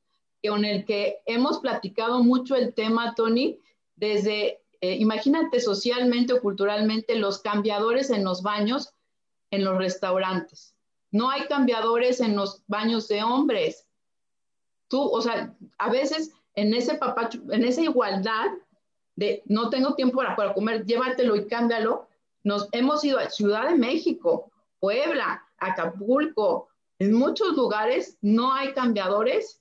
con el que hemos platicado mucho el tema, Tony, desde, eh, imagínate socialmente o culturalmente, los cambiadores en los baños, en los restaurantes. No hay cambiadores en los baños de hombres. Tú, o sea, a veces en ese papá, en esa igualdad de no tengo tiempo para, para comer, llévatelo y cámbialo. Nos hemos ido a Ciudad de México, Puebla, Acapulco, en muchos lugares no hay cambiadores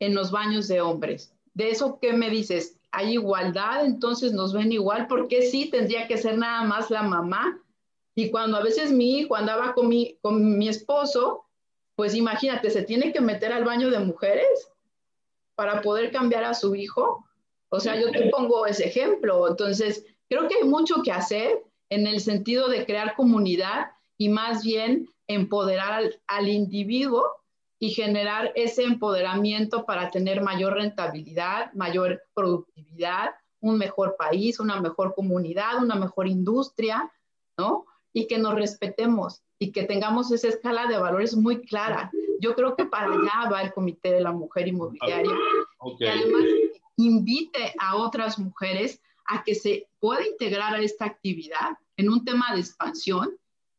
en los baños de hombres. De eso, ¿qué me dices? ¿Hay igualdad? Entonces nos ven igual. ¿Por qué sí tendría que ser nada más la mamá? Y cuando a veces mi hijo andaba con mi, con mi esposo, pues imagínate, se tiene que meter al baño de mujeres para poder cambiar a su hijo. O sea, yo te pongo ese ejemplo. Entonces, creo que hay mucho que hacer en el sentido de crear comunidad y más bien empoderar al, al individuo y generar ese empoderamiento para tener mayor rentabilidad, mayor productividad, un mejor país, una mejor comunidad, una mejor industria, ¿no? Y que nos respetemos y que tengamos esa escala de valores muy clara. Yo creo que para allá va el Comité de la Mujer Inmobiliaria. Okay. además invite a otras mujeres a que se pueda integrar a esta actividad en un tema de expansión,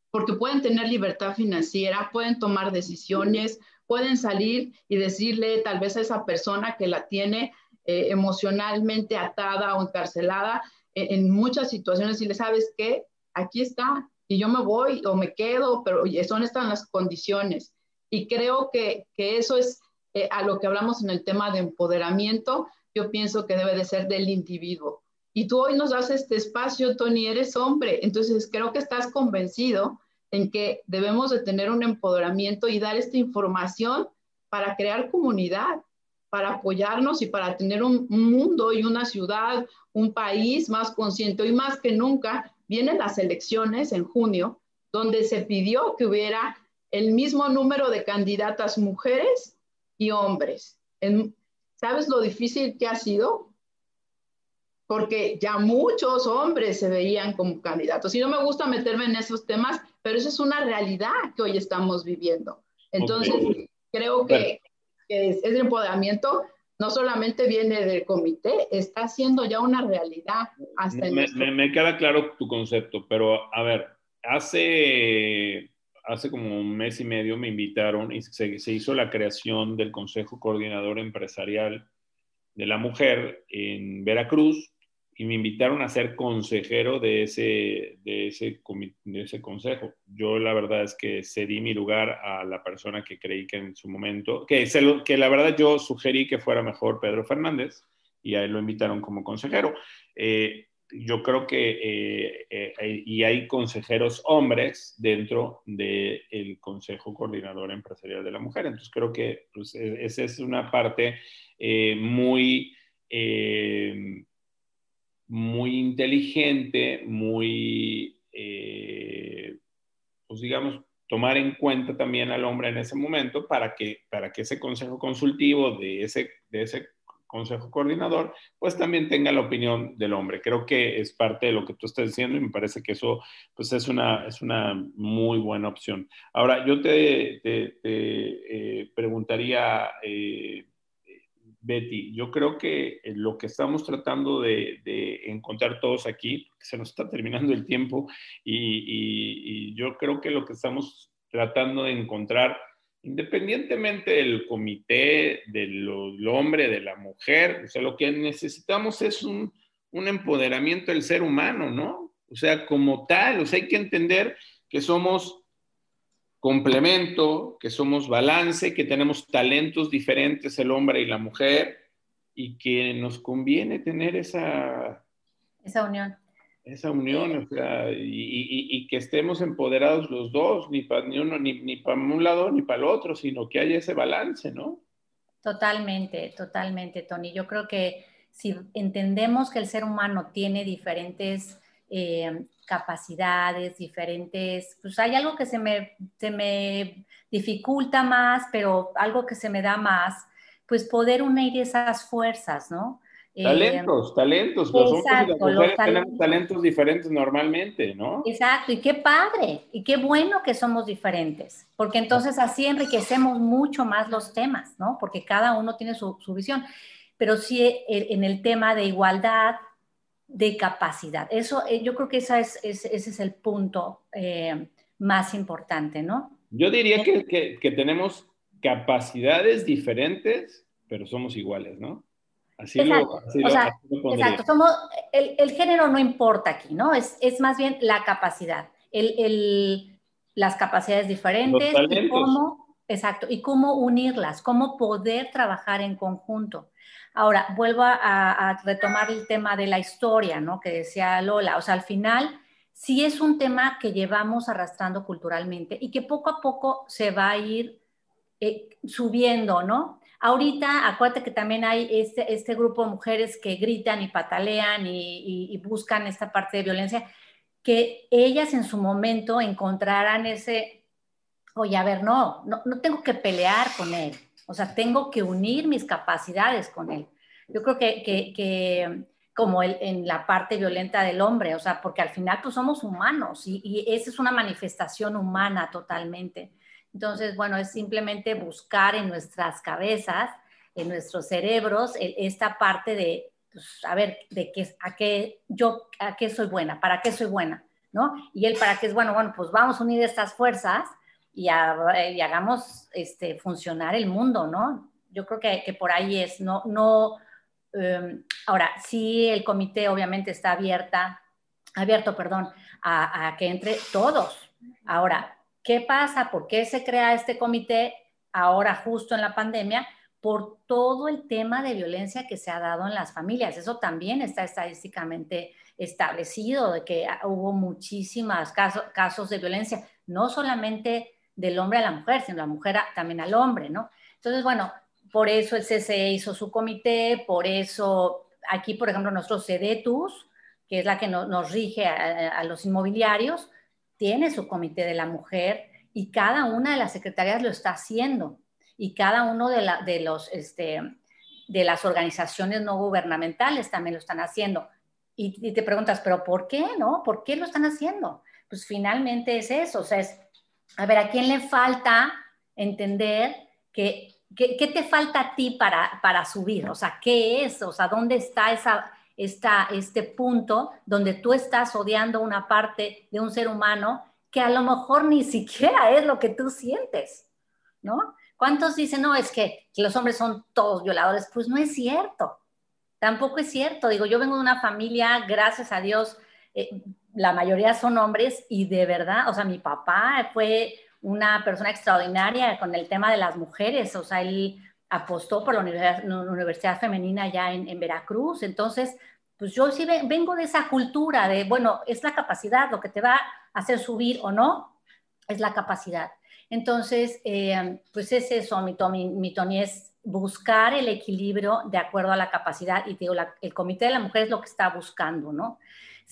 porque pueden tener libertad financiera, pueden tomar decisiones, pueden salir y decirle tal vez a esa persona que la tiene eh, emocionalmente atada o encarcelada en, muchas situaciones y le sabes que aquí está y yo me voy o me quedo, pero son estas las condiciones. Y creo que, que eso es eh, a lo que hablamos en el tema de empoderamiento, yo pienso que debe de ser del individuo. Y tú hoy nos das este espacio, Tony, eres hombre, entonces creo que estás convencido en que debemos de tener un empoderamiento y dar esta información para crear comunidad, para apoyarnos y para tener un, mundo y una ciudad, un país más consciente. Y más que nunca, vienen las elecciones en junio, donde se pidió que hubiera el mismo número de candidatas mujeres y hombres. ¿Sabes lo difícil que ha sido? Porque ya muchos hombres se veían como candidatos. Y no me gusta meterme en esos temas, pero eso es una realidad que hoy estamos viviendo. Entonces, creo que, ese empoderamiento no solamente viene del comité, está siendo ya una realidad. Hasta me, me, queda claro tu concepto, pero a ver, hace, hace como un mes y medio me invitaron y se, se hizo la creación del Consejo Coordinador Empresarial de la Mujer en Veracruz y me invitaron a ser consejero de ese, de ese, de ese consejo. Yo la verdad es que cedí mi lugar a la persona que creí que en su momento, que, se que la verdad yo sugerí que fuera mejor Pedro Fernández y a él lo invitaron como consejero. Eh, yo creo que, eh, eh, y hay consejeros hombres dentro del Consejo Coordinador Empresarial de la Mujer. Entonces creo que pues, esa es una parte muy muy inteligente, muy, eh, pues digamos, tomar en cuenta también al hombre en ese momento para que, para que ese consejo consultivo de ese, de ese consejo coordinador, pues también tenga la opinión del hombre. Creo que es parte de lo que tú estás diciendo y me parece que eso pues es una, es una muy buena opción. Ahora, yo te, eh, preguntaría, eh, Betty, yo creo que eh, lo que estamos tratando de, encontrar todos aquí, se nos está terminando el tiempo y, yo creo que lo que estamos tratando de encontrar, independientemente del comité, del, hombre, de la mujer, o sea, lo que necesitamos es un, un empoderamiento del ser humano, ¿no? O sea, como tal, o sea, hay que entender que somos complemento, que somos balance, que tenemos talentos diferentes el hombre y la mujer y que nos conviene tener esa... Esa unión. Esa unión, o sea, y, que estemos empoderados los dos, ni para ni uno, ni, ni para un lado ni para el otro, sino que haya ese balance, ¿no? Totalmente, totalmente, Tony. Yo creo que si entendemos que el ser humano tiene diferentes eh, capacidades, diferentes, pues hay algo que se me, se me dificulta más, pero algo que se me da más, pues poder unir esas fuerzas, ¿no? Eh, talentos, talentos. Los hombres y las mujeres tenemos talentos diferentes normalmente, ¿no? Exacto, y qué padre, y qué bueno que somos diferentes, porque entonces así enriquecemos mucho más los temas, ¿no? Porque cada uno tiene su, visión. Pero sí eh, en el tema de igualdad, de capacidad. Eso, eh, yo creo que esa es, ese es el punto más importante, ¿no? Yo diría que, que, que tenemos capacidades diferentes, pero somos iguales, ¿no? Así exacto, lo, o sea, exacto. Somos, el, el, género no importa aquí, ¿no? Es, es más bien la capacidad, el, el, las capacidades diferentes y cómo, exacto, y cómo unirlas, cómo poder trabajar en conjunto. Ahora, vuelvo a, retomar el tema de la historia, ¿no? Que decía Lola, o sea, al final sí es un tema que llevamos arrastrando culturalmente y que poco a poco se va a ir eh, subiendo, ¿no? Ahorita, acuérdate que también hay este, este grupo de mujeres que gritan y patalean y, buscan esta parte de violencia, que ellas en su momento encontraran ese, oye, a ver, no, no, tengo que pelear con él, o sea, tengo que unir mis capacidades con él. Yo creo que, que, como el, en la parte violenta del hombre, o sea, porque al final pues somos humanos y, y esa es una manifestación humana totalmente. Entonces, bueno, es simplemente buscar en nuestras cabezas, en nuestros cerebros, esta parte de, pues, a ver, de qué, a qué yo, a qué soy buena, para qué soy buena, ¿no? Y él para qué es bueno, bueno, pues vamos a unir estas fuerzas y, hagamos este, funcionar el mundo, ¿no? Yo creo que, que por ahí es, no, no, em, ahora, sí el comité obviamente está abierta, abierto, perdón, a, que entre todos. Ahora, ¿Qué pasa? ¿Por qué se crea este comité ahora justo en la pandemia? Por todo el tema de violencia que se ha dado en las familias. Eso también está estadísticamente establecido, de que hubo muchísimos casos, casos de violencia, no solamente del hombre a la mujer, sino la mujer también al hombre, ¿no? Entonces, bueno, por eso el CCE hizo su comité, por eso aquí, por ejemplo, nuestro CEDETUS, que es la que nos rige a, los inmobiliarios, tiene su comité de la mujer y cada una de las secretarías lo está haciendo y cada uno de, los, este, de las organizaciones no gubernamentales también lo están haciendo. Y, te preguntas, ¿pero por qué no? ¿Por qué lo están haciendo? Pues finalmente es eso, o sea, es, a ver, ¿a quién le falta entender que, qué te falta a ti para, para subir? O sea, ¿qué es? O sea, ¿dónde está esa, está este punto donde tú estás odiando una parte de un ser humano que a lo mejor ni siquiera es lo que tú sientes, ¿no? ¿Cuántos dicen, no, es que los hombres son todos violadores? Pues no es cierto, tampoco es cierto. Digo, yo vengo de una familia, gracias a Dios, eh, la mayoría son hombres y de verdad, o sea, mi papá fue una persona extraordinaria con el tema de las mujeres, o sea, él apostó por la Universidad, Femenina ya en, Veracruz. Entonces, pues yo sí vengo de esa cultura de, bueno, es la capacidad, lo que te va a hacer subir o no, es la capacidad. Entonces, eh, pues es eso, mi Tony, mi Tony, es buscar el equilibrio de acuerdo a la capacidad y digo, el Comité de la Mujer es lo que está buscando, ¿no?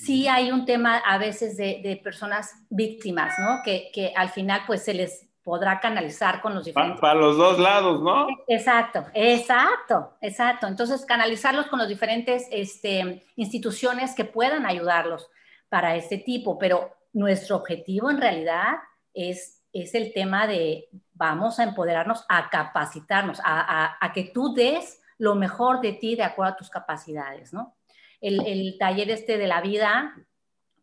Sí hay un tema a veces de, de personas víctimas, ¿no? Que, que, al final pues se les podrá canalizar con los diferentes... Para, los dos lados, ¿no? Exacto, exacto, exacto. Entonces, canalizarlos con las diferentes este, instituciones que puedan ayudarlos para este tipo, pero nuestro objetivo en realidad es, es el tema de vamos a empoderarnos, a capacitarnos, a, a, que tú des lo mejor de ti de acuerdo a tus capacidades, ¿no? El, el taller este de la vida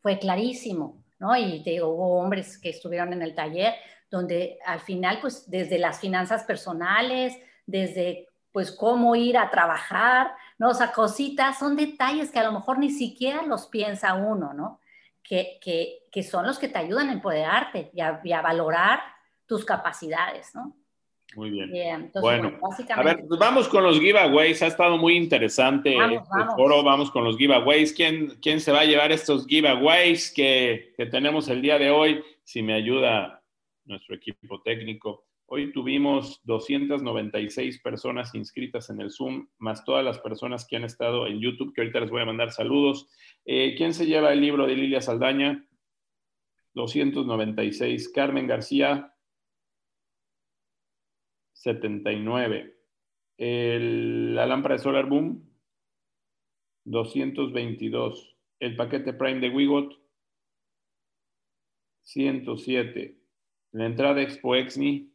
fue clarísimo, ¿no? Y te digo, hubo hombres que estuvieron en el taller, donde al final, pues desde las finanzas personales, desde pues cómo ir a trabajar, ¿no? O sea, cositas, son detalles que a lo mejor ni siquiera los piensa uno, ¿no? Que, que, que son los que te ayudan a empoderarte y a, y a valorar tus capacidades, ¿no? Muy bien. bueno, a ver, pues vamos con los giveaways. Ha estado muy interesante vamos, este foro. Vamos con los giveaways. ¿Quién, ¿Quién se va a llevar estos giveaways que, que tenemos el día de hoy? Si me ayuda nuestro equipo técnico. Hoy tuvimos 296 personas inscritas en el Zoom, más todas las personas que han estado en YouTube, que ahorita les voy a mandar saludos. Eh, ¿Quién se lleva el libro de Lilia Saldaña? 296. Carmen García, 79. la lámpara de Solar Boom, 222. El paquete Prime de Wigot, 107. La entrada Expo Exni,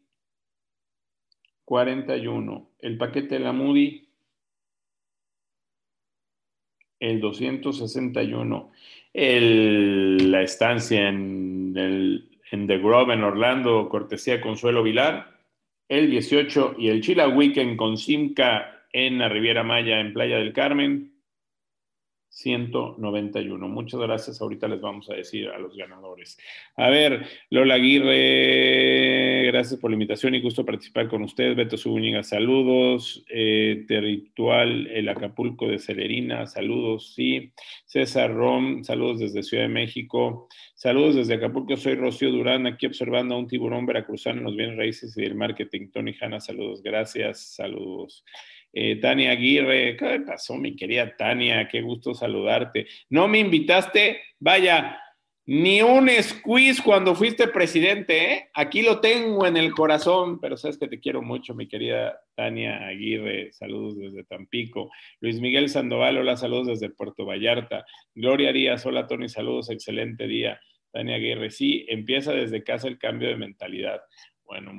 41. El paquete de la Moody, el 261. El, la estancia en, el, en The Grove en Orlando, cortesía Consuelo Vilar, el 18. Y el Chila Weekend con Simca en la Riviera Maya en Playa del Carmen, 191. Muchas gracias. Ahorita les vamos a decir a los ganadores. A ver, Lola Aguirre, gracias por la invitación y gusto participar con ustedes. Beto Zúñiga, saludos. Eh, Territual, el Acapulco de Celerina, saludos, sí. César Rom, saludos desde Ciudad de México. Saludos desde Acapulco, soy Rocío Durán, aquí observando a un tiburón veracruzano en los bienes raíces y el marketing. Tony Hanna, saludos, gracias, saludos. Eh, Tania Aguirre, ¿qué pasó, mi querida Tania? Qué gusto saludarte. No me invitaste, vaya, ni un squeeze cuando fuiste presidente, ¿eh? Aquí lo tengo en el corazón, pero sabes que te quiero mucho, mi querida Tania Aguirre. Saludos desde Tampico. Luis Miguel Sandoval, hola, saludos desde Puerto Vallarta. Gloria Díaz, hola, Tony, saludos, excelente día. Tania Aguirre, sí, empieza desde casa el cambio de mentalidad. Bueno,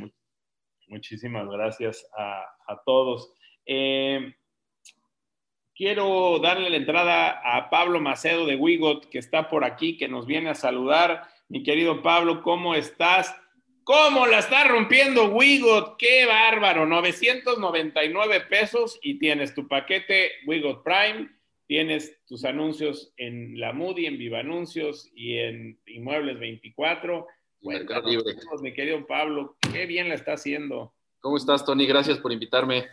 muchísimas gracias a, a todos. Eh, quiero darle la entrada a Pablo Macedo de Wigot, que está por aquí, que nos viene a saludar. Mi querido Pablo, ¿cómo estás? ¿Cómo la está rompiendo Wigot? ¡Qué bárbaro! 999 pesos y tienes tu paquete Wigot Prime, tienes tus anuncios en la Moody, en Viva Anuncios y en Inmuebles 24. Bueno, mi querido Pablo, qué bien la está haciendo. ¿Cómo estás, Tony? Gracias por invitarme.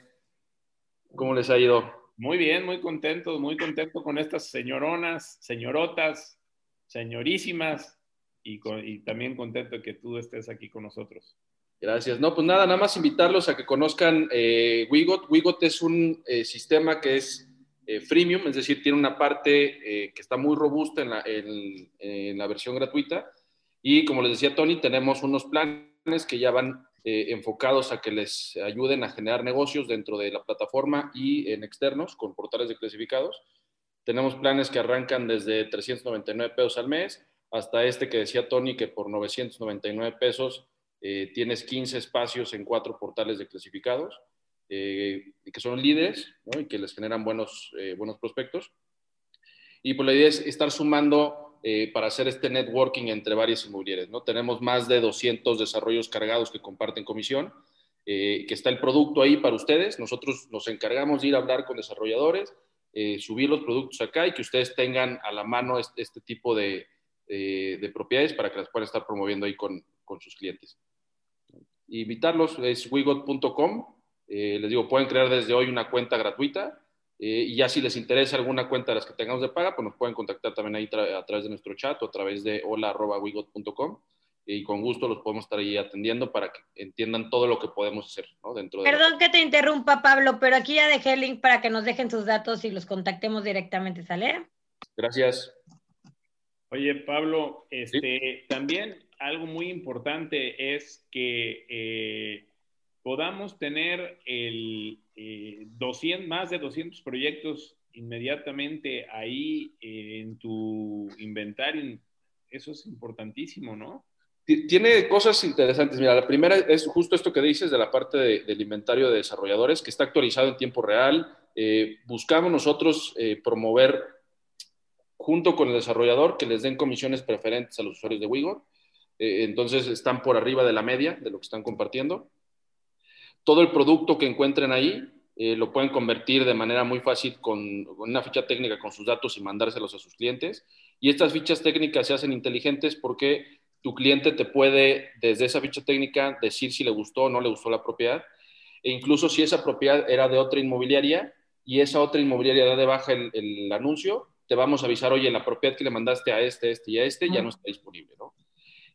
¿Cómo les ha ido? Muy bien, muy contento, muy contento con estas señoronas, señorotas, señorísimas y, también contento de que tú estés aquí con nosotros. Gracias. No, pues nada, nada más invitarlos a que conozcan eh, Wigot. Wigot es un eh, sistema que es eh, freemium, es decir, tiene una parte eh, que está muy robusta en la, en la versión gratuita. Y como les decía Tony, tenemos unos planes que ya van eh, enfocados a que les ayuden a generar negocios dentro de la plataforma y en externos con portales de clasificados. Tenemos planes que arrancan desde 399 pesos al mes hasta este que decía Tony que por 999 pesos eh, tienes 15 espacios en cuatro portales de clasificados eh, que son líderes y que les generan buenos, buenos prospectos. Y pues la idea es estar sumando eh, para hacer este networking entre varias inmobiliarias. ¿no? Tenemos más de 200 desarrollos cargados que comparten comisión, eh, que está el producto ahí para ustedes. Nosotros nos encargamos de ir a hablar con desarrolladores, eh, subir los productos acá y que ustedes tengan a la mano este, este tipo de, de, propiedades para que las puedan estar promoviendo ahí con sus clientes. Invitarlos es wigot.com. les digo, pueden crear desde hoy una cuenta gratuita eh, y ya si les interesa alguna cuenta de las que tengamos de paga, pues nos pueden contactar también ahí a través de nuestro chat o a través de hola.wigot.com y con gusto los podemos estar ahí atendiendo para que entiendan todo lo que podemos hacer ¿no? dentro de Perdón que te interrumpa, Pablo, pero aquí ya dejé el link para que nos dejen sus datos y los contactemos directamente, ¿sale? Gracias. Oye, Pablo, este, también algo muy importante es que eh, podamos tener el, 200, eh, más de 200 proyectos inmediatamente ahí eh, en tu inventario. Eso es importantísimo, ¿no? Tiene cosas interesantes. Mira, la primera es justo esto que dices de la parte del inventario de desarrolladores, que está actualizado en tiempo real. Eh, buscamos nosotros promover junto con el desarrollador que les den comisiones preferentes a los usuarios de Wigo. entonces están por arriba de la media de lo que están compartiendo todo el producto que encuentren ahí eh, lo pueden convertir de manera muy fácil con, una ficha técnica con sus datos y mandárselos a sus clientes. Y estas fichas técnicas se hacen inteligentes porque tu cliente te puede, desde esa ficha técnica, decir si le gustó o no le gustó la propiedad. E incluso si esa propiedad era de otra inmobiliaria y esa otra inmobiliaria da de baja el, anuncio, te vamos a avisar, oye, la propiedad que le mandaste a este, este y a este ya no está disponible, ¿no?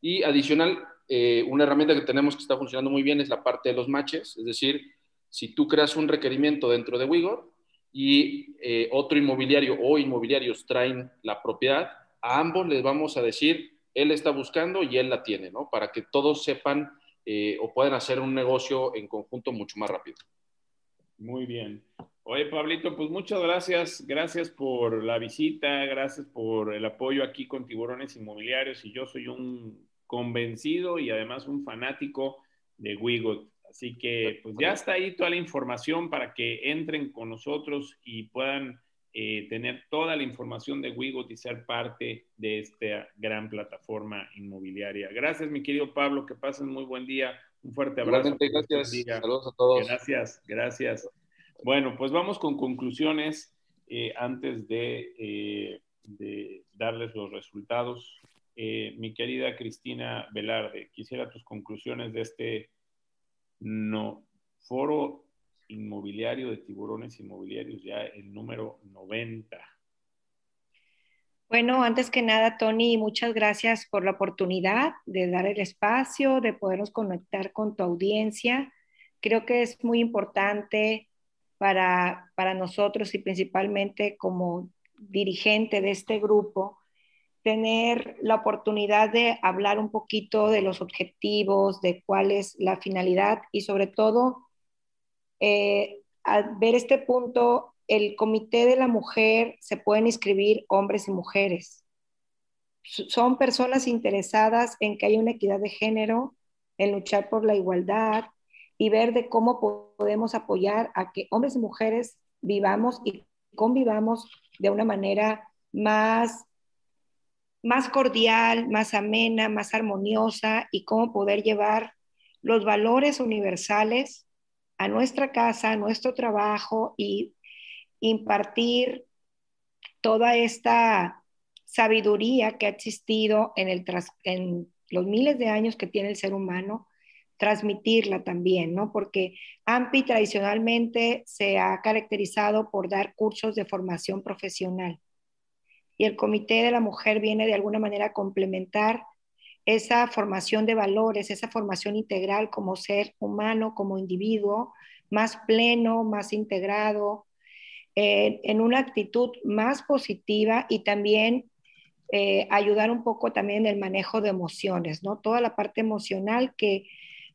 Y adicional, eh, una herramienta que tenemos que está funcionando muy bien es la parte de los matches, es decir, si tú creas un requerimiento dentro de Wigor y eh, otro inmobiliario o inmobiliarios traen la propiedad, a ambos les vamos a decir, él está buscando y él la tiene, ¿no? Para que todos sepan eh, o puedan hacer un negocio en conjunto mucho más rápido. Muy bien. Oye, Pablito, pues muchas gracias. Gracias por la visita, gracias por el apoyo aquí con Tiburones Inmobiliarios. Y yo soy un convencido y además un fanático de Wigot. Así que pues ya está ahí toda la información para que entren con nosotros y puedan eh, tener toda la información de Wigot y ser parte de esta gran plataforma inmobiliaria. Gracias, mi querido Pablo, que pasen muy buen día. Un fuerte abrazo. Gracias. Saludos a todos. Gracias, gracias. Bueno, pues vamos con conclusiones eh, antes eh, de, darles los resultados. Eh, mi querida Cristina Velarde, quisiera tus conclusiones de este no, foro inmobiliario de tiburones inmobiliarios, ya el número 90. Bueno, antes que nada, Tony, muchas gracias por la oportunidad de dar el espacio, de podernos conectar con tu audiencia. Creo que es muy importante para, para nosotros y principalmente como dirigente de este grupo, tener la oportunidad de hablar un poquito de los objetivos, de cuál es la finalidad y sobre todo eh, ver este punto, el comité de la mujer se pueden inscribir hombres y mujeres. Son personas interesadas en que haya una equidad de género, en luchar por la igualdad, y ver de cómo podemos apoyar a que hombres y mujeres vivamos y convivamos de una manera más, más cordial, más amena, más armoniosa y cómo poder llevar los valores universales a nuestra casa, a nuestro trabajo y impartir toda esta sabiduría que ha existido en, el, en los miles de años que tiene el ser humano transmitirla también, ¿no? Porque AMPI tradicionalmente se ha caracterizado por dar cursos de formación profesional y el Comité de la Mujer viene de alguna manera a complementar esa formación de valores, esa formación integral como ser humano, como individuo, más pleno, más integrado, en una actitud más positiva y también eh, ayudar un poco también en el manejo de emociones, ¿no? Toda la parte emocional que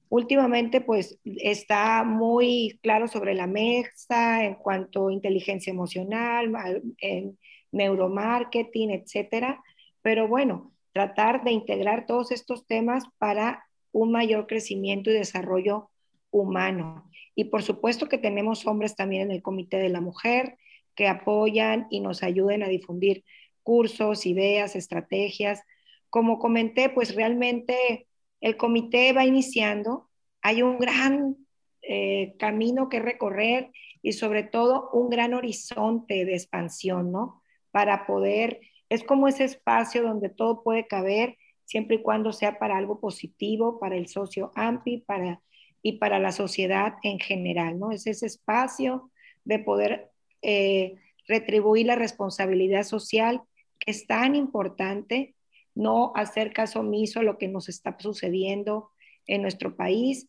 últimamente pues está muy claro sobre la mesa en cuanto a inteligencia emocional, en neuromarketing, etcétera. Pero bueno, tratar de integrar todos estos temas para un mayor crecimiento y desarrollo humano. Y por supuesto que tenemos hombres también en el Comité de la Mujer que apoyan y nos ayuden a difundir cursos, ideas, estrategias. Como comenté, pues realmente el comité va iniciando, hay un gran eh, camino que recorrer y sobre todo un gran horizonte de expansión, ¿no? Para poder, es como ese espacio donde todo puede caber, siempre y cuando sea para algo positivo, para el socio AMPI para, y para la sociedad en general, ¿no? Es ese espacio de poder eh, retribuir la responsabilidad social que es tan importante no hacer caso omiso a lo que nos está sucediendo en nuestro país.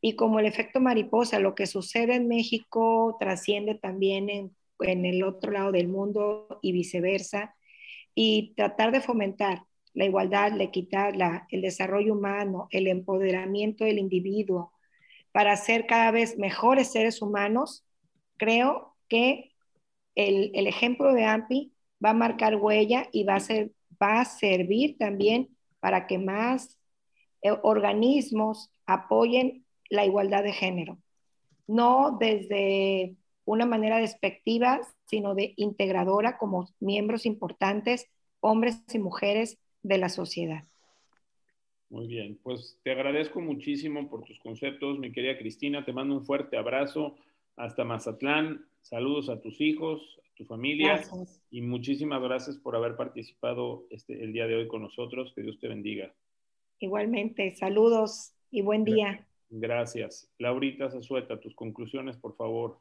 Y como el efecto mariposa, lo que sucede en México trasciende también en, en el otro lado del mundo y viceversa. Y tratar de fomentar la igualdad, la equidad, el desarrollo humano, el empoderamiento del individuo para ser cada vez mejores seres humanos, creo que el, el ejemplo de AMPI va a marcar huella y va a ser va a servir también para que más eh, organismos apoyen la igualdad de género, no desde una manera despectiva, sino de integradora como miembros importantes, hombres y mujeres de la sociedad. Muy bien, pues te agradezco muchísimo por tus conceptos, mi querida Cristina, te mando un fuerte abrazo hasta Mazatlán, saludos a tus hijos, tu familia. Y muchísimas gracias por haber participado este, el día de hoy con nosotros. Que Dios te bendiga. Igualmente, saludos y buen día. Gracias. Laurita Zazueta, tus conclusiones, por favor.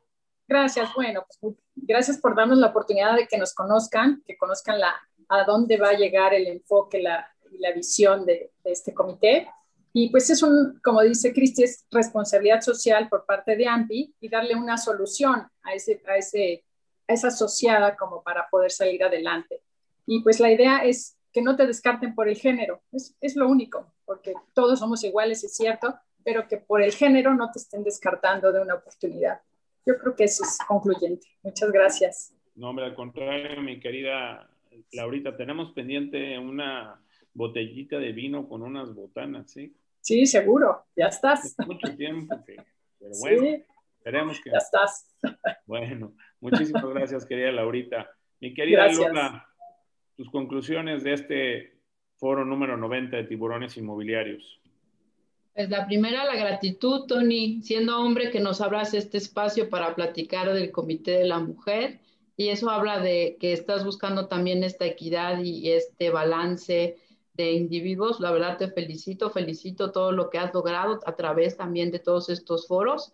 Gracias. Bueno, pues, gracias por darnos la oportunidad de que nos conozcan, que conozcan la, a dónde va a llegar el enfoque la, y la visión de, de este comité. Y pues es un, como dice Cristi, es responsabilidad social por parte de AMPI y darle una solución a ese, a ese es asociada como para poder salir adelante. Y pues la idea es que no te descarten por el género, es, es lo único, porque todos somos iguales, es cierto, pero que por el género no te estén descartando de una oportunidad. Yo creo que eso es concluyente. Muchas gracias. No, hombre, al contrario, mi querida Laurita, tenemos pendiente una botellita de vino con unas botanas, ¿sí? Sí, seguro, ya estás. mucho tiempo, pero bueno, esperemos que... Ya estás. Bueno, muchísimas gracias, querida Laurita. Mi querida Lola, tus conclusiones de este foro número 90 de tiburones inmobiliarios. Pues la primera, la gratitud, Tony, siendo hombre que nos abras este espacio para platicar del Comité de la Mujer. Y eso habla de que estás buscando también esta equidad y este balance de individuos. La verdad te felicito, felicito todo lo que has logrado a través también de todos estos foros.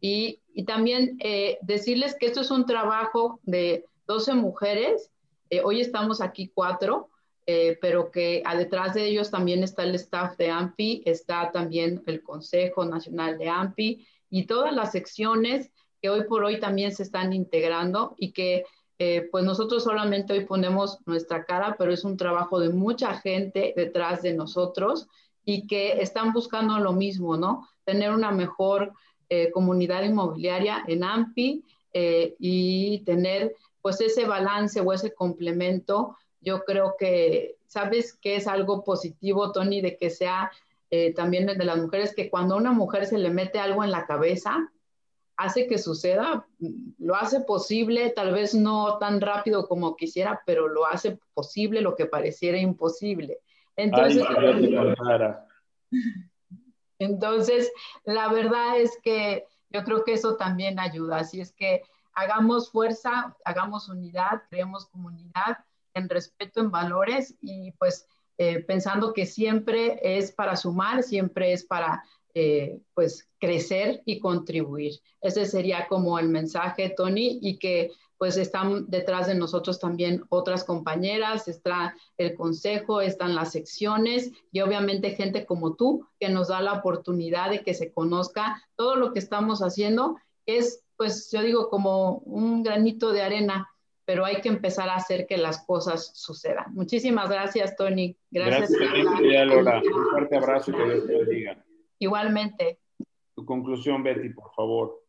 Y, y también eh, decirles que esto es un trabajo de 12 mujeres. Eh, hoy estamos aquí cuatro, eh, pero que detrás de ellos también está el staff de AMPI, está también el Consejo Nacional de AMPI y todas las secciones que hoy por hoy también se están integrando y que eh, pues nosotros solamente hoy ponemos nuestra cara, pero es un trabajo de mucha gente detrás de nosotros y que están buscando lo mismo, ¿no? Tener una mejor eh, comunidad inmobiliaria en AMPI eh, y tener pues ese balance o ese complemento. Yo creo que, ¿sabes qué es algo positivo, Tony, de que sea también de las mujeres? Que cuando a una mujer se le mete algo en la cabeza, hace que suceda, lo hace posible, tal vez no tan rápido como quisiera, pero lo hace posible lo que pareciera imposible. Entonces, entonces, la verdad es que yo creo que eso también ayuda. Así es que hagamos fuerza, hagamos unidad, creemos comunidad en respeto, en valores y pues eh, pensando que siempre es para sumar, siempre es para eh, pues crecer y contribuir. Ese sería como el mensaje, Tony, y que pues están detrás de nosotros también otras compañeras, está el consejo, están las secciones y obviamente gente como tú que nos da la oportunidad de que se conozca todo lo que estamos haciendo. Es, pues yo digo, como un granito de arena, pero hay que empezar a hacer que las cosas sucedan. Muchísimas gracias, Tony. Gracias. gracias Lola. Un fuerte abrazo y que Dios te bendiga. Igualmente. Tu conclusión, Betty, por favor.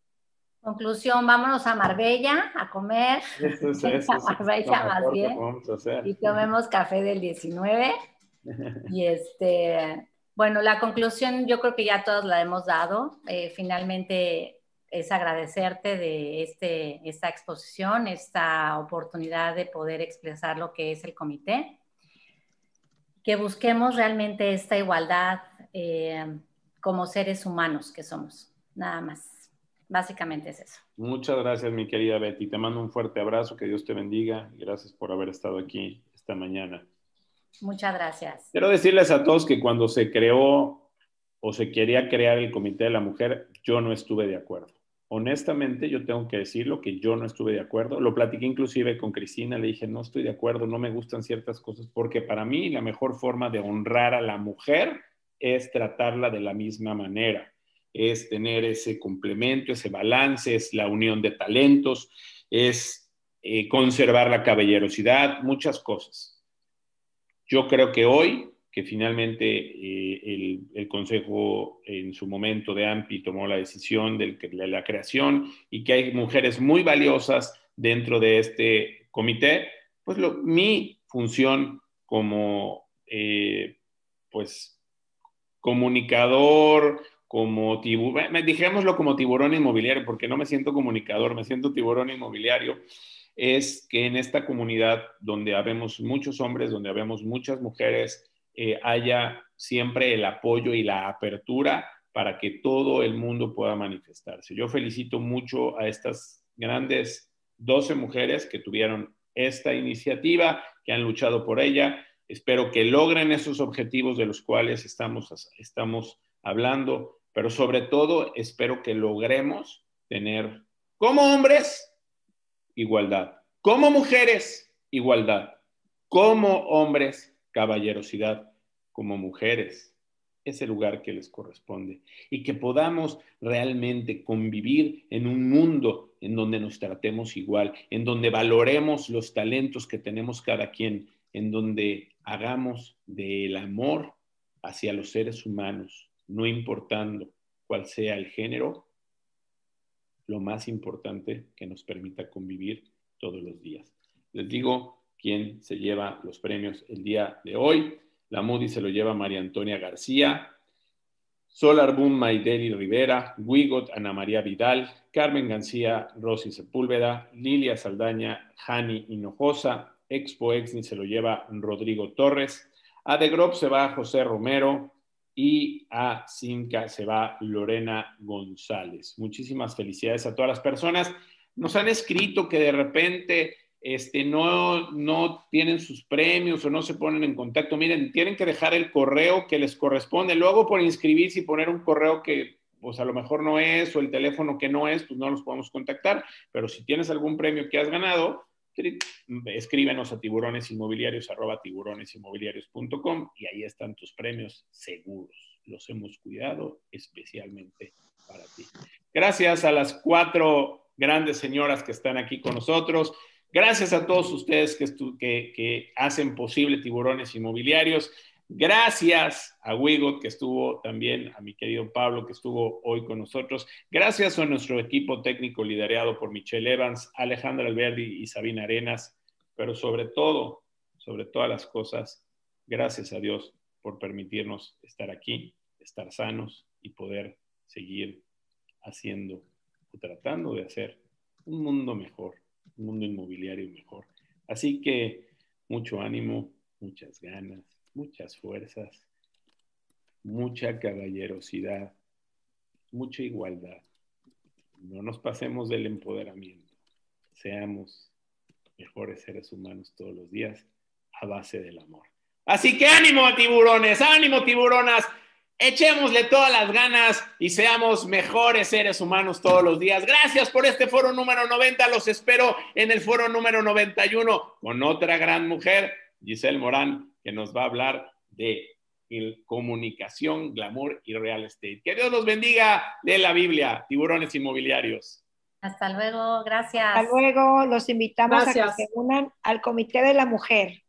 Conclusión, vámonos a Marbella a comer. Eso es, eso a Marbella más bien. Y tomemos café del 19. y este, bueno, la conclusión yo creo que ya todos la hemos dado. Eh, finalmente es agradecerte de este, esta exposición, esta oportunidad de poder expresar lo que es el comité. Que busquemos realmente esta igualdad. Eh, como seres humanos que somos, nada más. Básicamente es eso. Muchas gracias, mi querida Betty. Te mando un fuerte abrazo, que Dios te bendiga. Gracias por haber estado aquí esta mañana. Muchas gracias. Quiero decirles a todos que cuando se creó o se quería crear el Comité de la Mujer, yo no estuve de acuerdo. Honestamente, yo tengo que decirlo que yo no estuve de acuerdo. Lo platiqué inclusive con Cristina, le dije, no estoy de acuerdo, no me gustan ciertas cosas, porque para mí la mejor forma de honrar a la mujer es tratarla de la misma manera, es tener ese complemento, ese balance, es la unión de talentos, es eh, conservar la caballerosidad, muchas cosas. Yo creo que hoy, que finalmente eh, el, Consejo en su momento de AMPI tomó la decisión de, la creación y que hay mujeres muy valiosas dentro de este comité, pues mi función como, eh, pues, comunicador, como tiburón, dijémoslo como tiburón inmobiliario, porque no me siento comunicador, me siento tiburón inmobiliario, es que en esta comunidad donde habemos muchos hombres, donde habemos muchas mujeres, eh, haya siempre el apoyo y la apertura para que todo el mundo pueda manifestarse. Yo felicito mucho a estas grandes 12 mujeres que tuvieron esta iniciativa, que han luchado por ella Espero que logren esos objetivos de los cuales estamos, estamos hablando, pero sobre todo espero que logremos tener como hombres igualdad, como mujeres igualdad, como hombres caballerosidad, como mujeres ese lugar que les corresponde y que podamos realmente convivir en un mundo en donde nos tratemos igual, en donde valoremos los talentos que tenemos cada quien, en donde hagamos del amor hacia los seres humanos, no importando cuál sea el género, lo más importante que nos permita convivir todos los días. Les digo quién se lleva los premios el día de hoy. La Moody se lo lleva María Antonia García, Solar Boom Maideli Rivera, Wigot Ana María Vidal, Carmen García Rosy Sepúlveda, Lilia Saldaña Jani Hinojosa, Expo Exni se lo lleva Rodrigo Torres, a The Grove se va José Romero y a Simca se va Lorena González. Muchísimas felicidades a todas las personas. Nos han escrito que de repente este, no, no tienen sus premios o no se ponen en contacto. Miren, tienen que dejar el correo que les corresponde. Luego por inscribirse y poner un correo que pues a lo mejor no es o el teléfono que no es, pues no los podemos contactar. Pero si tienes algún premio que has ganado, escríbenos a tiburonesinmobiliarios arroba tiburonesinmobiliarios.com y ahí están tus premios seguros. Los hemos cuidado especialmente para ti. Gracias a las cuatro grandes señoras que están aquí con nosotros. Gracias a todos ustedes que, hacen posible tiburones inmobiliarios. Gracias a Wigot, que estuvo también, a mi querido Pablo, que estuvo hoy con nosotros. Gracias a nuestro equipo técnico liderado por Michelle Evans, Alejandra Alberdi y Sabina Arenas. Pero sobre todo, sobre todas las cosas, gracias a Dios por permitirnos estar aquí, estar sanos y poder seguir haciendo o tratando de hacer un mundo mejor, mundo inmobiliario mejor. Así que mucho ánimo, muchas ganas muchas fuerzas, mucha caballerosidad, mucha igualdad. No nos pasemos del empoderamiento. Seamos mejores seres humanos todos los días a base del amor. Así que ánimo tiburones, ánimo tiburonas. Echémosle todas las ganas y seamos mejores seres humanos todos los días. Gracias por este foro número 90. Los espero en el foro número 91 con otra gran mujer, Giselle Morán, que nos va a hablar de comunicación, glamour y real estate. Que Dios los bendiga de la Biblia, tiburones inmobiliarios. Hasta luego, gracias. Hasta luego, los invitamos a que se unan al Comité de la Mujer.